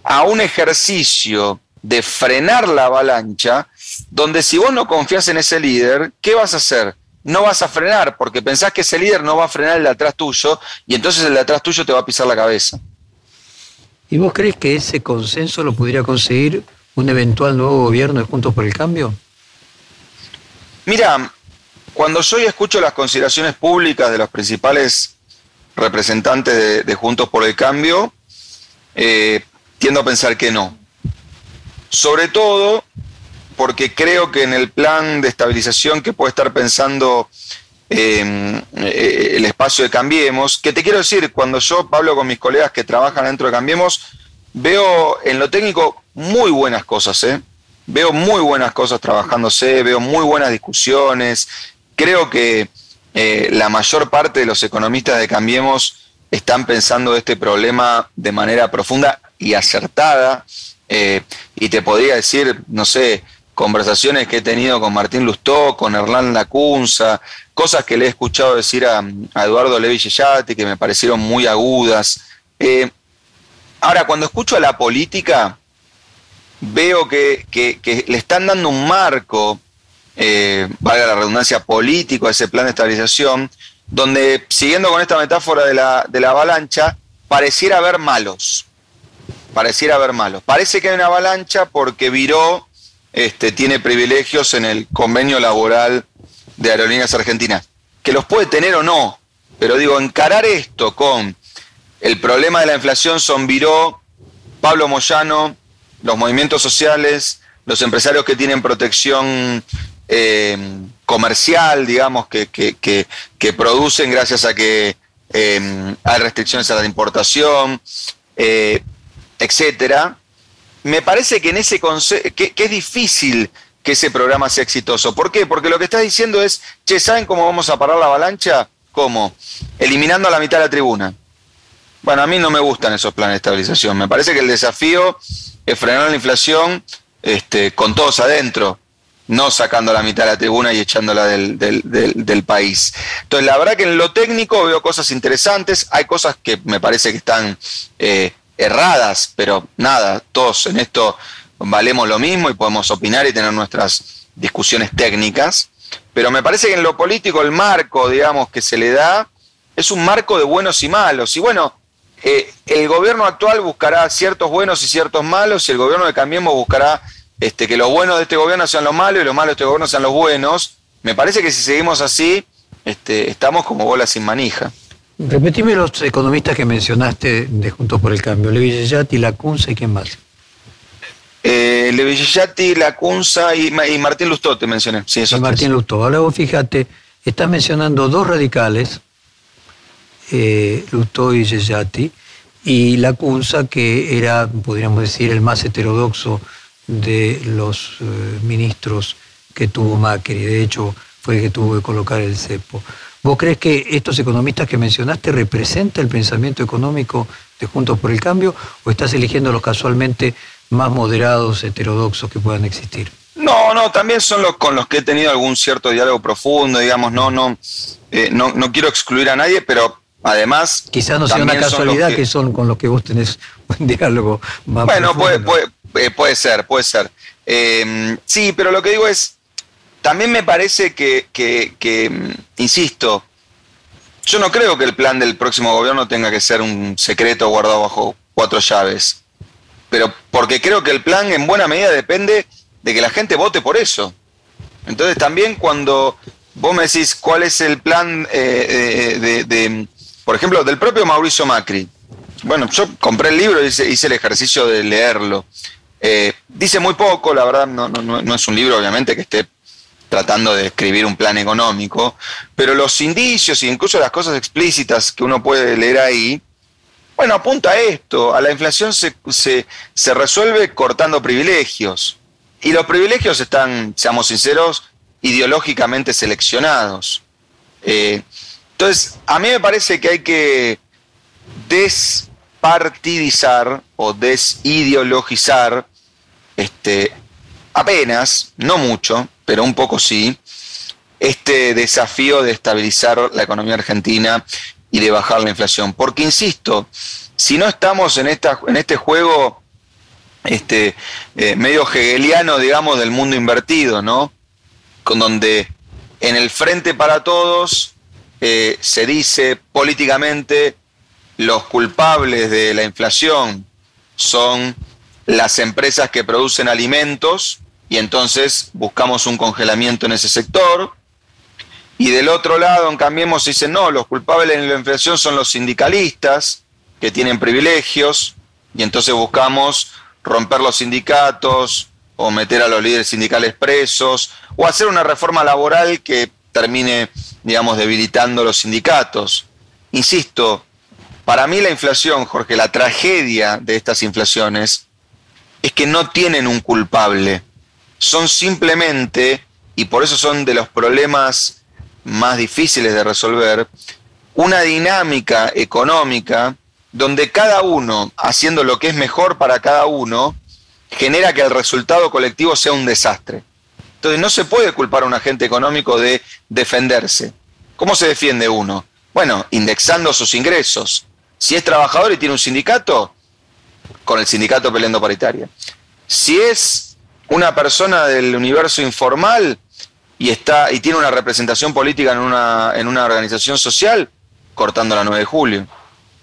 a un ejercicio de frenar la avalancha, donde si vos no confías en ese líder, ¿qué vas a hacer? No vas a frenar, porque pensás que ese líder no va a frenar el de atrás tuyo, y entonces el de atrás tuyo te va a pisar la cabeza. ¿Y vos crees que ese consenso lo podría conseguir un eventual nuevo gobierno de Juntos por el Cambio? Mira, cuando yo escucho las consideraciones públicas de los principales representantes de, Juntos por el Cambio, eh, tiendo a pensar que no. Sobre todo porque creo que en el plan de estabilización que puede estar pensando em, eh, el espacio de Cambiemos, que te quiero decir, cuando yo hablo con mis colegas que trabajan dentro de Cambiemos, veo en lo técnico muy buenas cosas, ¿eh? Veo muy buenas cosas trabajándose, veo muy buenas discusiones. Creo que eh, la mayor parte de los economistas de Cambiemos están pensando este problema de manera profunda y acertada. Eh, y te podría decir, no sé, conversaciones que he tenido con Martín Lustó, con Hernán Lacunza, cosas que le he escuchado decir a, Eduardo Levi que me parecieron muy agudas. Eh, ahora, cuando escucho a la política, veo que, le están dando un marco, eh, valga la redundancia, político a ese plan de estabilización, donde, siguiendo con esta metáfora de la, de la avalancha, pareciera haber malos. Pareciera haber malos. Parece que hay una avalancha porque Viró este, tiene privilegios en el convenio laboral de Aerolíneas Argentinas. Que los puede tener o no, pero digo, encarar esto con el problema de la inflación son Viró, Pablo Moyano, los movimientos sociales, los empresarios que tienen protección eh, comercial, digamos, que, que, producen gracias a que eh, hay restricciones a la importación, eh, etcétera. Me parece que en ese que, que es difícil que ese programa sea exitoso. ¿Por qué? Porque lo que estás diciendo es, che, ¿saben cómo vamos a parar la avalancha? ¿Cómo? Eliminando a la mitad de la tribuna. Bueno, a mí no me gustan esos planes de estabilización. Me parece que el desafío es frenar la inflación este, con todos adentro, no sacando la mitad de la tribuna y echándola del, país. Entonces, la verdad que en lo técnico veo cosas interesantes, hay cosas que me parece que están eh, erradas, pero nada, todos en esto valemos lo mismo y podemos opinar y tener nuestras discusiones técnicas, pero me parece que en lo político el marco, digamos, que se le da es un marco de buenos y malos. Y bueno, eh, el gobierno actual buscará ciertos buenos y ciertos malos, y el gobierno de Cambiemos buscará este, que los buenos de este gobierno sean los malos y los malos de este gobierno sean los buenos. Me parece que si seguimos así, este, estamos como bolas sin manija. Repetime los economistas que mencionaste de Juntos por el Cambio, Levillellati, Lacunza y quién más. Eh, Levillellati, Lacunza y, y Martín Lustó te mencioné. Sí, y Martín Lustó. Ahora vos fíjate, estás mencionando dos radicales eh, y Yeyati, y Lacunza, que era, podríamos decir, el más heterodoxo de los eh, ministros que tuvo Macri. De hecho, fue el que tuvo que colocar el cepo. ¿Vos crees que estos economistas que mencionaste representan el pensamiento económico de Juntos por el Cambio o estás eligiendo los casualmente más moderados, heterodoxos que puedan existir? No, no, también son los con los que he tenido algún cierto diálogo profundo, digamos, no, no, eh, no, no quiero excluir a nadie, pero Además. Quizás no sea una casualidad que, son con los que vos tenés un diálogo más. Bueno, puede, eh, puede, ser, puede ser. Em, sí, pero lo que digo es. También me parece que, que, mm, insisto, yo no creo que el plan del próximo gobierno tenga que ser un secreto guardado bajo cuatro llaves. Pero porque creo que el plan en buena medida depende de que la gente vote por eso. Entonces también cuando vos me decís cuál es el plan eh, eh, de, por ejemplo, del propio Mauricio Macri. Bueno, yo compré el libro y hice, el ejercicio de leerlo. Eh, dice muy poco, la verdad, no, es un libro, obviamente, que esté tratando de escribir un plan económico, pero los indicios e incluso las cosas explícitas que uno puede leer ahí, bueno, apunta a esto, a la inflación se, se resuelve cortando privilegios. Y los privilegios están, seamos sinceros, ideológicamente seleccionados. Eh, entonces, a mí me parece que hay que despartidizar o desideologizar este, apenas, no mucho, pero un poco sí, este desafío de estabilizar la economía argentina y de bajar la inflación. Porque, insisto, si no estamos en, esta, en este juego este, eh, medio hegeliano, digamos, del mundo invertido, ¿no? Con donde en el frente para todos eh, se dice políticamente los culpables de la inflación son las empresas que producen alimentos y entonces buscamos un congelamiento en ese sector. Y del otro lado, en Cambiemos, dicen, no, los culpables de la inflación son los sindicalistas, que tienen privilegios, y entonces buscamos romper los sindicatos o meter a los líderes sindicales presos, o hacer una reforma laboral que termine, digamos, debilitando los sindicatos. Insisto, para mí la inflación, Jorge, la tragedia de estas inflaciones es que no tienen un culpable. Son simplemente, y por eso son de los problemas más difíciles de resolver, una dinámica económica donde cada uno, haciendo lo que es mejor para cada uno, genera que el resultado colectivo sea un desastre. Entonces no se puede culpar a un agente económico de defenderse. ¿Cómo se defiende uno? Bueno, indexando sus ingresos. Si es trabajador y tiene un sindicato, con el sindicato peleando paritaria. Si es una persona del universo informal y, está, y tiene una representación política en una, en una organización social, cortando la 9 de julio.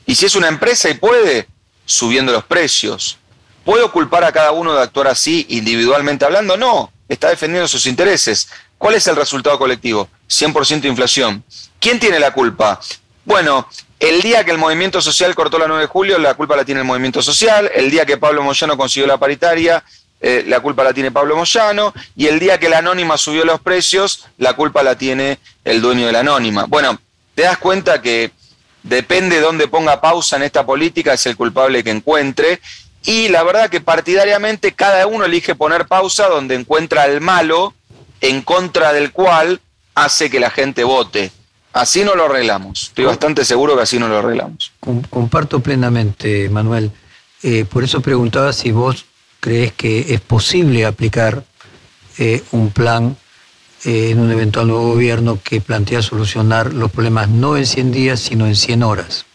Y si es una empresa y puede, subiendo los precios. ¿Puedo culpar a cada uno de actuar así individualmente hablando? No, está defendiendo sus intereses. ¿Cuál es el resultado colectivo? 100% inflación. ¿Quién tiene la culpa? Bueno, el día que el movimiento social cortó la 9 de julio, la culpa la tiene el movimiento social. El día que Pablo Moyano consiguió la paritaria, eh, la culpa la tiene Pablo Moyano. Y el día que la anónima subió los precios, la culpa la tiene el dueño de la anónima. Bueno, te das cuenta que depende de dónde ponga pausa en esta política, es el culpable que encuentre. Y la verdad que partidariamente cada uno elige poner pausa donde encuentra al malo en contra del cual hace que la gente vote. Así no lo arreglamos. Estoy bastante seguro que así no lo arreglamos. Comparto plenamente, Manuel. Eh, por eso preguntaba si vos crees que es posible aplicar eh, un plan eh, en un eventual nuevo gobierno que plantea solucionar los problemas no en 100 días, sino en 100 horas.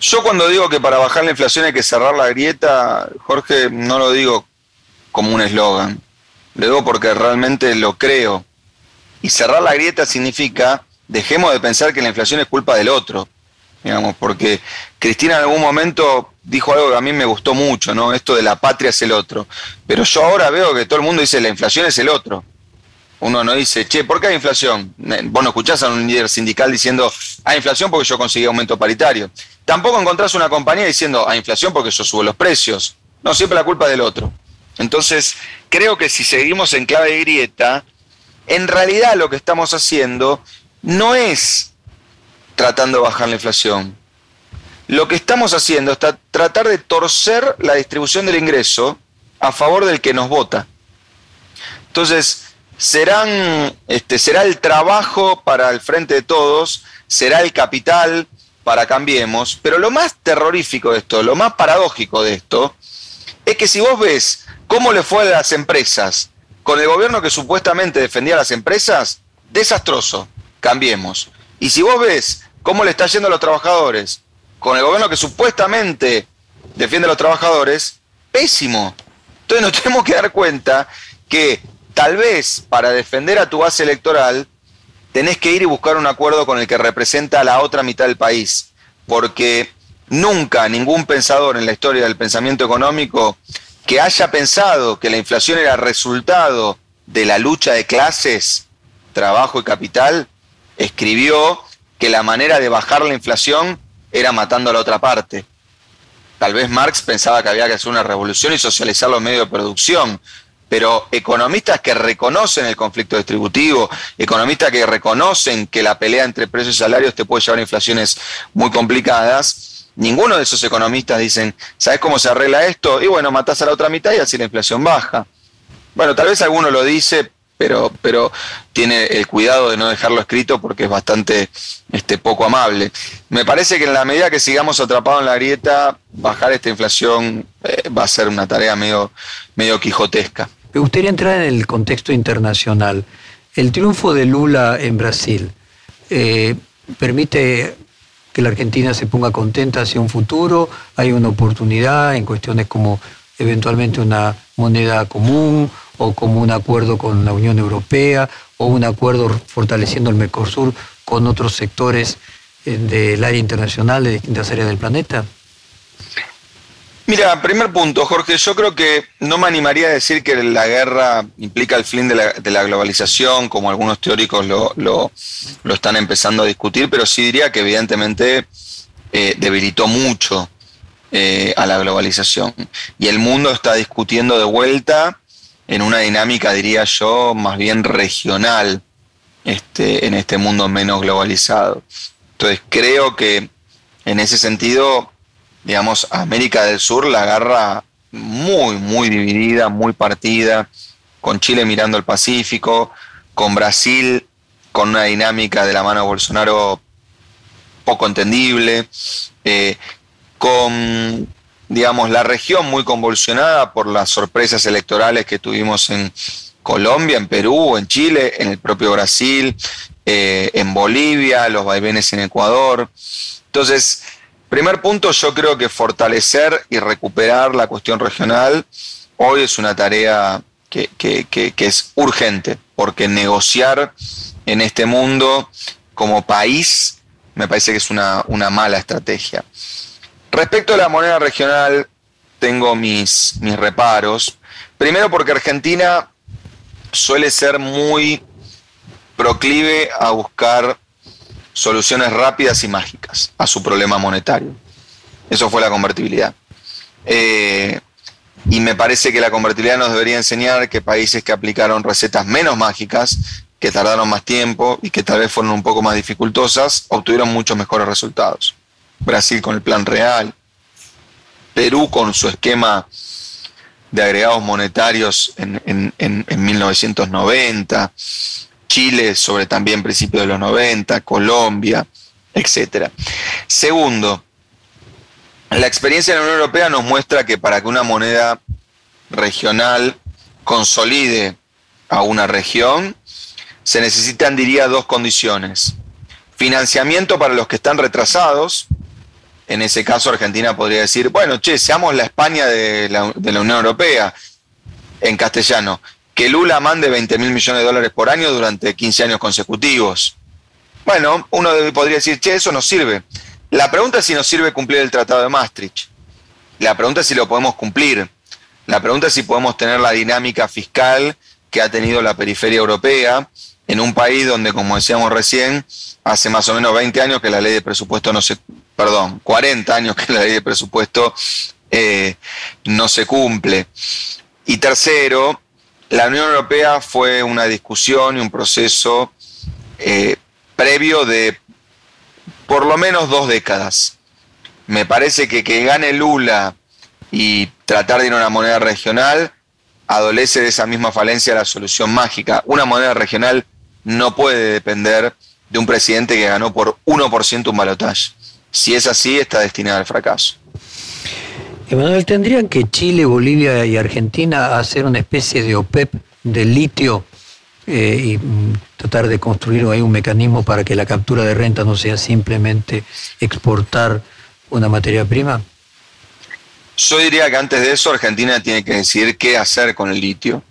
Yo cuando digo que para bajar la inflación hay que cerrar la grieta, Jorge, no lo digo como un eslogan, lo digo porque realmente lo creo. Y cerrar la grieta significa dejemos de pensar que la inflación es culpa del otro, digamos, porque Cristina en algún momento dijo algo que a mí me gustó mucho, ¿no? Esto de la patria es el otro. Pero yo ahora veo que todo el mundo dice la inflación es el otro. Uno no dice, che, ¿por qué hay inflación? Vos no escuchás a un líder sindical diciendo, hay inflación porque yo conseguí aumento paritario. Tampoco encontrás una compañía diciendo, hay inflación porque yo subo los precios. No, siempre la culpa del otro. Entonces, creo que si seguimos en clave de grieta, en realidad lo que estamos haciendo no es tratando de bajar la inflación. Lo que estamos haciendo es tratar de torcer la distribución del ingreso a favor del que nos vota. Entonces, este, será el trabajo para el frente de todos, será el capital para Cambiemos, pero lo más terrorífico de esto, lo más paradójico de esto, es que si vos ves cómo le fue a las empresas con el gobierno que supuestamente defendía a las empresas, desastroso, Cambiemos. Y si vos ves cómo le está yendo a los trabajadores con el gobierno que supuestamente defiende a los trabajadores, pésimo. Entonces nos tenemos que dar cuenta que tal vez para defender a tu base electoral tenés que ir y buscar un acuerdo con el que representa a la otra mitad del país, porque nunca ningún pensador en la historia del pensamiento económico que haya pensado que la inflación era resultado de la lucha de clases, trabajo y capital, escribió que la manera de bajar la inflación era matando a la otra parte. Tal vez Marx pensaba que había que hacer una revolución y socializar los medios de producción, pero economistas que reconocen el conflicto distributivo, economistas que reconocen que la pelea entre precios y salarios te puede llevar a inflaciones muy complicadas, ninguno de esos economistas dicen, ¿sabes cómo se arregla esto? Y bueno, matás a la otra mitad y así la inflación baja. Bueno, tal vez alguno lo dice, pero, pero tiene el cuidado de no dejarlo escrito porque es bastante este, poco amable. Me parece que en la medida que sigamos atrapados en la grieta, bajar esta inflación eh, va a ser una tarea medio, medio quijotesca. Me gustaría entrar en el contexto internacional. El triunfo de Lula en Brasil eh, permite que la Argentina se ponga contenta hacia un futuro, hay una oportunidad en cuestiones como eventualmente una moneda común o como un acuerdo con la Unión Europea o un acuerdo fortaleciendo el Mercosur con otros sectores eh, del área internacional de distintas áreas del planeta? Mira, primer punto, Jorge, yo creo que no me animaría a decir que la guerra implica el fin de la, globalización, como algunos teóricos lo, lo, están empezando a discutir, pero sí diría que evidentemente eh, debilitó mucho eh, a la globalización. Y el mundo está discutiendo de vuelta en una dinámica, diría yo, más bien regional este, en este mundo menos globalizado. Entonces creo que en ese sentido digamos, América del Sur la agarra muy, muy dividida, muy partida, con Chile mirando el Pacífico, con Brasil con una dinámica de la mano de Bolsonaro poco entendible, eh, con, digamos, la región muy convulsionada por las sorpresas electorales que tuvimos en Colombia, en Perú, en Chile, en el propio Brasil, eh, en Bolivia, los vaivenes en Ecuador. Entonces, Primer punto, yo creo que fortalecer y recuperar la cuestión regional hoy es una tarea que, es urgente, porque negociar en este mundo como país me parece que es una, mala estrategia. Respecto a la moneda regional, tengo mis, mis reparos. Primero porque Argentina suele ser muy proclive a buscar soluciones rápidas y mágicas a su problema monetario. Eso fue la convertibilidad. Eh, y me parece que la convertibilidad nos debería enseñar que países que aplicaron recetas menos mágicas, que tardaron más tiempo y que tal vez fueron un poco más dificultosas, obtuvieron muchos mejores resultados. Brasil con el plan real, Perú con su esquema de agregados monetarios en, en 1990, Chile sobre también principios de los 90, Colombia, etc. Segundo, la experiencia de la Unión Europea nos muestra que para que una moneda regional consolide a una región, se necesitan, diría, dos condiciones. Financiamiento para los que están retrasados. En ese caso, Argentina podría decir, bueno, che, seamos la España de la, de la Unión Europea, en castellano que Lula mande 20 mil millones de dólares por año durante 15 años consecutivos. Bueno, uno podría decir, che, eso nos sirve. La pregunta es si nos sirve cumplir el Tratado de Maastricht. La pregunta es si lo podemos cumplir. La pregunta es si podemos tener la dinámica fiscal que ha tenido la periferia europea en un país donde, como decíamos recién, hace más o menos 20 años que la ley de presupuesto no se, perdón, 40 años que la ley de presupuesto eh, no se cumple. Y tercero, la Unión Europea fue una discusión y un proceso eh, previo de por lo menos dos décadas. Me parece que que gane Lula y tratar de ir a una moneda regional adolece de esa misma falencia la solución mágica. Una moneda regional no puede depender de un presidente que ganó por 1% un balotaje. Si es así, está destinada al fracaso. Emanuel, ¿tendrían que Chile, Bolivia y Argentina hacer una especie de OPEP de litio eh, y mm, tratar de construir ahí un mecanismo para que la captura de renta no sea simplemente exportar una materia prima? Yo diría que antes de eso Argentina tiene que decidir qué hacer con el litio.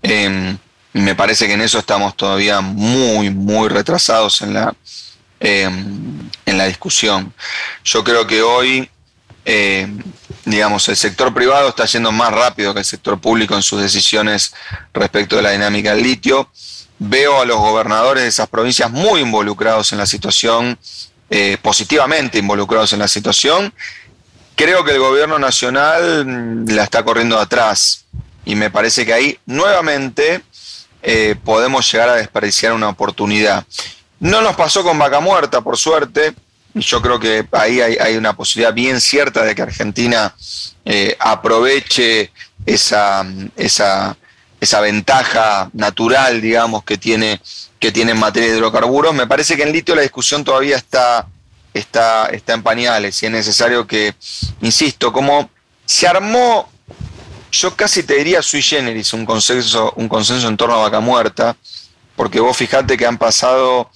Em, me parece que en eso estamos todavía muy, muy retrasados en la, em, en la discusión. Yo creo que hoy eh, digamos, el sector privado está yendo más rápido que el sector público en sus decisiones respecto de la dinámica del litio. Veo a los gobernadores de esas provincias muy involucrados en la situación, eh, positivamente involucrados en la situación. Creo que el gobierno nacional mm, la está corriendo atrás y me parece que ahí nuevamente eh, podemos llegar a desperdiciar una oportunidad. No nos pasó con Vaca Muerta, por suerte, yo creo que ahí hay, una posibilidad bien cierta de que Argentina eh, aproveche esa, esa, esa, ventaja natural, digamos, que tiene, que tiene en materia de hidrocarburos. Me parece que en litio la discusión todavía está, está, está en pañales y es necesario que, insisto, como se armó, yo casi te diría sui generis, un consenso, un consenso en torno a Vaca Muerta, porque vos fijate que han pasado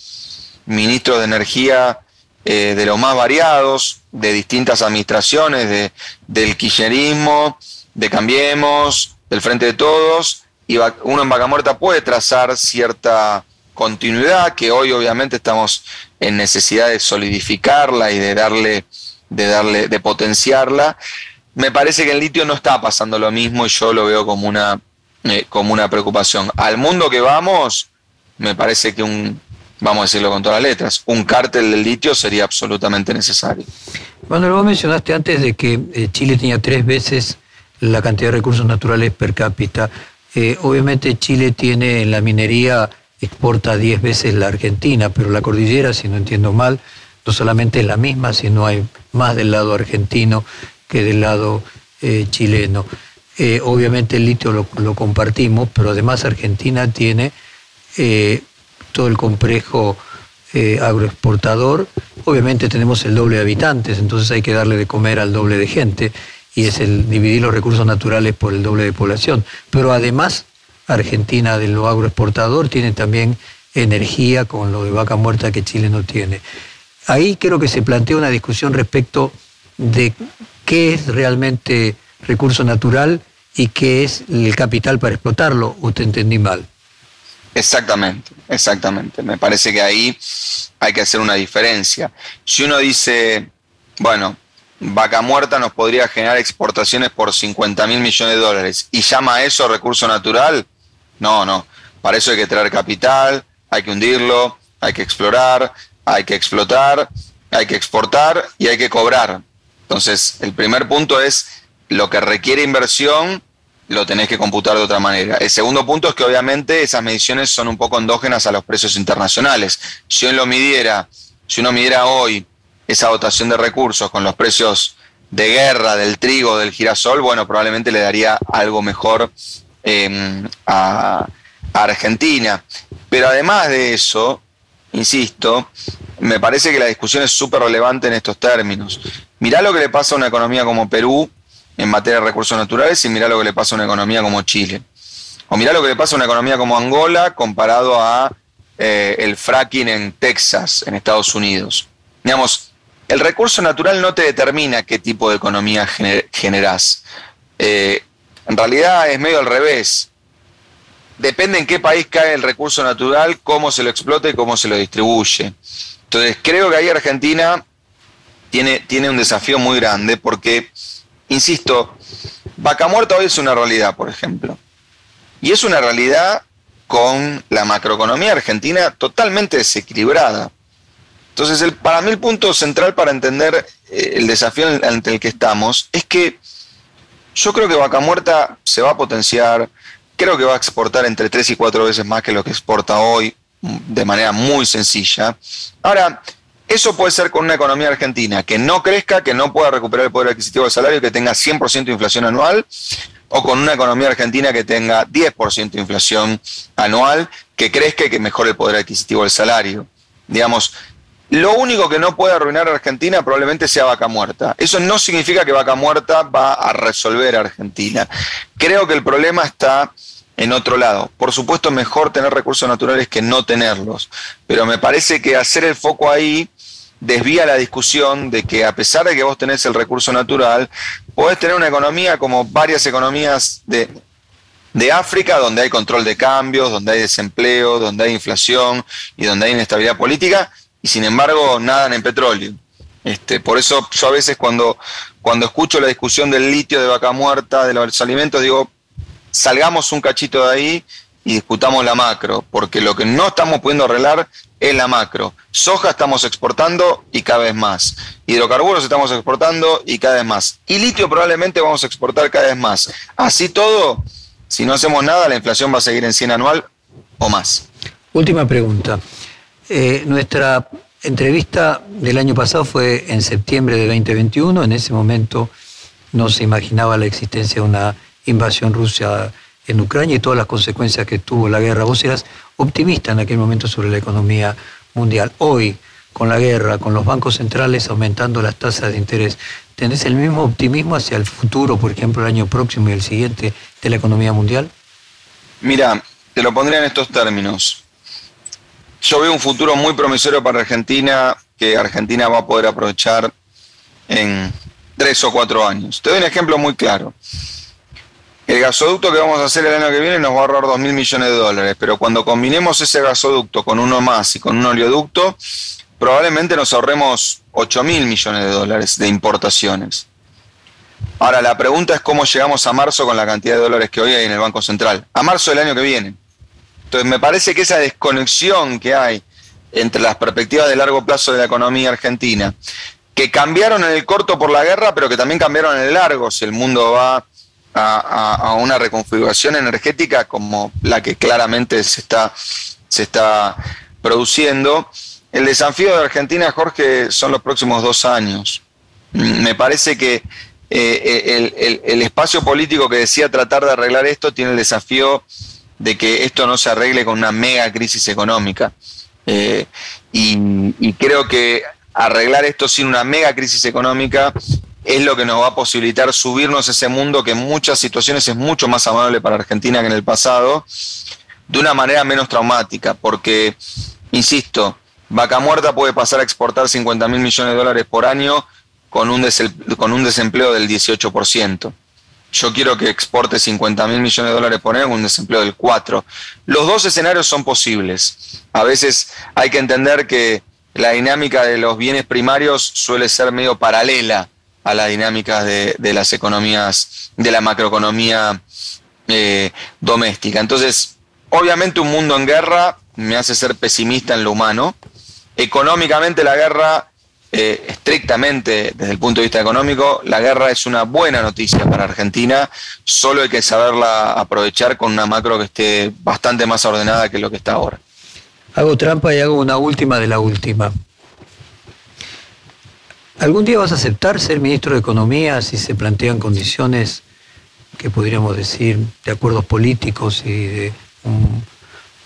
ministros de energía eh, de los más variados, de distintas administraciones, de, del kirchnerismo, de Cambiemos, del Frente de Todos, y uno en Vaca Muerta puede trazar cierta continuidad, que hoy obviamente estamos en necesidad de solidificarla y de darle, de darle, de potenciarla. me parece que el litio no está pasando lo mismo y yo lo veo como una, eh, como una preocupación. Al mundo que vamos, me parece que un, vamos a decirlo con todas las letras, un cártel del litio sería absolutamente necesario. Bueno, vos mencionaste antes de que eh, Chile tenía tres veces la cantidad de recursos naturales per cápita. Eh, obviamente Chile tiene en la minería, exporta diez veces la Argentina, pero la cordillera, si no entiendo mal, no solamente es la misma, sino hay más del lado argentino que del lado eh, chileno. Obviamente el litio lo, compartimos, pero además Argentina tiene todo el complejo agroexportador. Obviamente tenemos el doble de habitantes, entonces hay que darle de comer al doble de gente y es el dividir los recursos naturales por el doble de población. Pero además Argentina de lo agroexportador tiene también energía con lo de vaca muerta que Chile no tiene. Ahí creo que se plantea una discusión respecto de qué es realmente recurso natural y qué es el capital para explotarlo, o te entendí mal. Exactamente, exactamente. Me parece que ahí hay que hacer una diferencia. Si uno dice, bueno, vaca muerta nos podría generar exportaciones por 50 mil millones de dólares y llama a eso recurso natural, no, no. Para eso hay que traer capital, hay que hundirlo, hay que explorar, hay que explotar, hay que exportar y hay que cobrar. Entonces, el primer punto es lo que requiere inversión, lo tenés que computar de otra manera. El segundo punto es que obviamente esas mediciones son un poco endógenas a los precios internacionales. Si uno midiera, si uno midiera hoy esa dotación de recursos con los precios de guerra del trigo, del girasol, bueno, probablemente le daría algo mejor em, a, a Argentina. Pero además de eso, insisto, me parece que la discusión es súper relevante en estos términos. Mirá lo que le pasa a una economía como Perú en materia de recursos naturales y mirá lo que le pasa a una economía como Chile. O mirá lo que le pasa a una economía como Angola comparado a eh, el fracking en Texas, en Estados Unidos. Digamos, el recurso natural no te determina qué tipo de economía generás. Eh, en realidad es medio al revés. Depende en qué país cae el recurso natural, cómo se lo explota y cómo se lo distribuye. Entonces, creo que ahí Argentina tiene, tiene un desafío muy grande porque, insisto, vaca muerta hoy es una realidad, por ejemplo. Y es una realidad con la macroeconomía argentina totalmente desequilibrada. Entonces, el, para mí el punto central para entender eh, el desafío ante el que estamos es que yo creo que Vaca Muerta se va a potenciar, creo que va a exportar entre tres y cuatro veces más que lo que exporta hoy, de manera muy sencilla. Ahora, eso puede ser con una economía argentina que no crezca, que no pueda recuperar el poder adquisitivo del salario, que tenga 100% de inflación anual, o con una economía argentina que tenga 10% de inflación anual, que crezca y que mejore el poder adquisitivo del salario. Digamos, lo único que no puede arruinar a Argentina probablemente sea vaca muerta. Eso no significa que vaca muerta va a resolver a Argentina. Creo que el problema está en otro lado. Por supuesto, mejor tener recursos naturales que no tenerlos, pero me parece que hacer el foco ahí desvía la discusión de que a pesar de que vos tenés el recurso natural, podés tener una economía como varias economías de, de África, donde hay control de cambios, donde hay desempleo, donde hay inflación y donde hay inestabilidad política, y sin embargo nadan en petróleo. Este, por eso yo a veces cuando, cuando escucho la discusión del litio, de vaca muerta, de los alimentos, digo, salgamos un cachito de ahí y discutamos la macro, porque lo que no estamos pudiendo arreglar es la macro. Soja estamos exportando y cada vez más. Hidrocarburos estamos exportando y cada vez más. Y litio probablemente vamos a exportar cada vez más. Así todo, si no hacemos nada, la inflación va a seguir en 100 anual o más. Última pregunta. Eh, nuestra entrevista del año pasado fue en septiembre de 2021. En ese momento no se imaginaba la existencia de una invasión rusa en Ucrania y todas las consecuencias que tuvo la guerra. Vos eras optimista en aquel momento sobre la economía mundial. Hoy, con la guerra, con los bancos centrales aumentando las tasas de interés, ¿tenés el mismo optimismo hacia el futuro, por ejemplo, el año próximo y el siguiente, de la economía mundial? Mira, te lo pondría en estos términos. Yo veo un futuro muy promisorio para Argentina que Argentina va a poder aprovechar en tres o cuatro años. Te doy un ejemplo muy claro. El gasoducto que vamos a hacer el año que viene nos va a ahorrar 2 mil millones de dólares, pero cuando combinemos ese gasoducto con uno más y con un oleoducto, probablemente nos ahorremos 8 mil millones de dólares de importaciones. Ahora, la pregunta es cómo llegamos a marzo con la cantidad de dólares que hoy hay en el Banco Central. A marzo del año que viene. Entonces, me parece que esa desconexión que hay entre las perspectivas de largo plazo de la economía argentina, que cambiaron en el corto por la guerra, pero que también cambiaron en el largo, si el mundo va a, una reconfiguración energética como la que claramente se está, se está produciendo. El desafío de Argentina, Jorge, son los próximos dos años. Me parece que eh, el, espacio político que decía tratar de arreglar esto tiene el desafío de que esto no se arregle con una mega crisis económica. Eh, y, creo que arreglar esto sin una mega crisis económica es lo que nos va a posibilitar subirnos a ese mundo que en muchas situaciones es mucho más amable para Argentina que en el pasado, de una manera menos traumática, porque, insisto, Vaca Muerta puede pasar a exportar 50 mil millones de dólares por año con un, con un desempleo del 18% yo quiero que exporte 50 mil millones de dólares por año con un desempleo del 4. Los dos escenarios son posibles. A veces hay que entender que la dinámica de los bienes primarios suele ser medio paralela a la dinámica de, las economías, de la macroeconomía eh, doméstica. Entonces, obviamente un mundo en guerra me hace ser pesimista en lo humano. Económicamente la guerra eh, estrictamente desde el punto de vista económico, la guerra es una buena noticia para Argentina, solo hay que saberla aprovechar con una macro que esté bastante más ordenada que lo que está ahora. Hago trampa y hago una última de la última. ¿Algún día vas a aceptar ser ministro de Economía si se plantean condiciones que podríamos decir de acuerdos políticos y de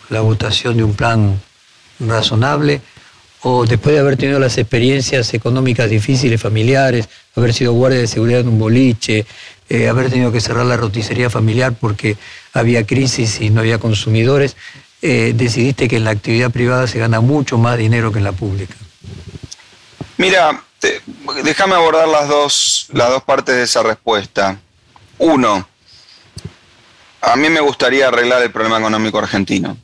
la votación de un plan razonable? o después de haber tenido las experiencias económicas difíciles, familiares, haber sido guardia de seguridad en un boliche, eh, haber tenido que cerrar la roticería familiar porque había crisis y no había consumidores, eh, decidiste que en la actividad privada se gana mucho más dinero que en la pública. Mira, déjame abordar las dos, las dos partes de esa respuesta. Uno, a mí me gustaría arreglar el problema económico argentino.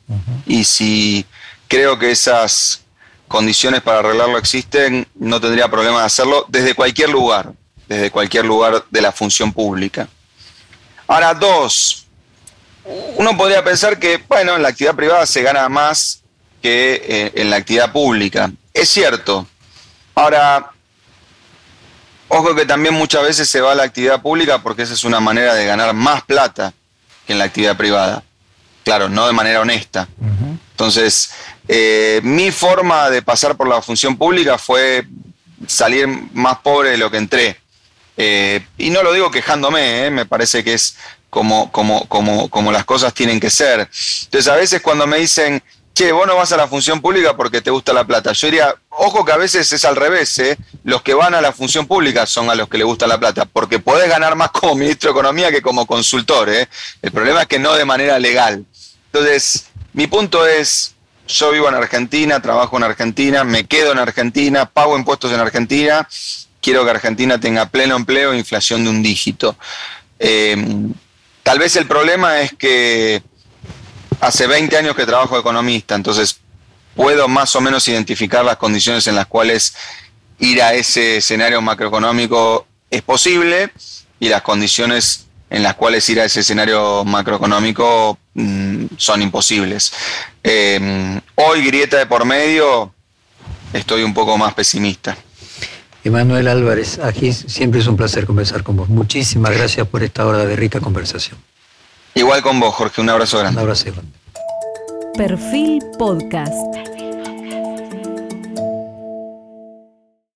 Y si creo que esas condiciones para arreglarlo existen, no tendría problema de hacerlo desde cualquier lugar, desde cualquier lugar de la función pública. Ahora, dos, uno podría pensar que, bueno, en la actividad privada se gana más que eh, en la actividad pública. Es cierto. Ahora, ojo que también muchas veces se va a la actividad pública porque esa es una manera de ganar más plata que en la actividad privada. Claro, no de manera honesta. Entonces, eh, mi forma de pasar por la función pública fue salir más pobre de lo que entré. Eh, y no lo digo quejándome, eh, me parece que es como, como, como, como las cosas tienen que ser. Entonces, a veces cuando me dicen, che, vos no vas a la función pública porque te gusta la plata, yo diría, ojo que a veces es al revés, los que van a la función pública son a los que les gusta la plata, porque podés ganar más como ministro de Economía que como consultor. El problema es que no de manera legal. Entonces, mi punto es, yo vivo en Argentina, trabajo en Argentina, me quedo en Argentina, pago impuestos en Argentina, quiero que Argentina tenga pleno empleo e inflación de un dígito. Em, tal vez el problema es que hace 20 años que trabajo economista, entonces puedo más o menos identificar las condiciones en las cuales ir a ese escenario macroeconómico es posible y las condiciones en las cuales ir a ese escenario macroeconómico mm, son imposibles. Eh, hoy, grieta de por medio, estoy un poco más pesimista. Emanuel Álvarez, aquí siempre es un placer conversar con vos. Muchísimas gracias por esta hora de rica conversación. Igual con vos, Jorge, un abrazo grande. Un abrazo grande. Perfil Podcast.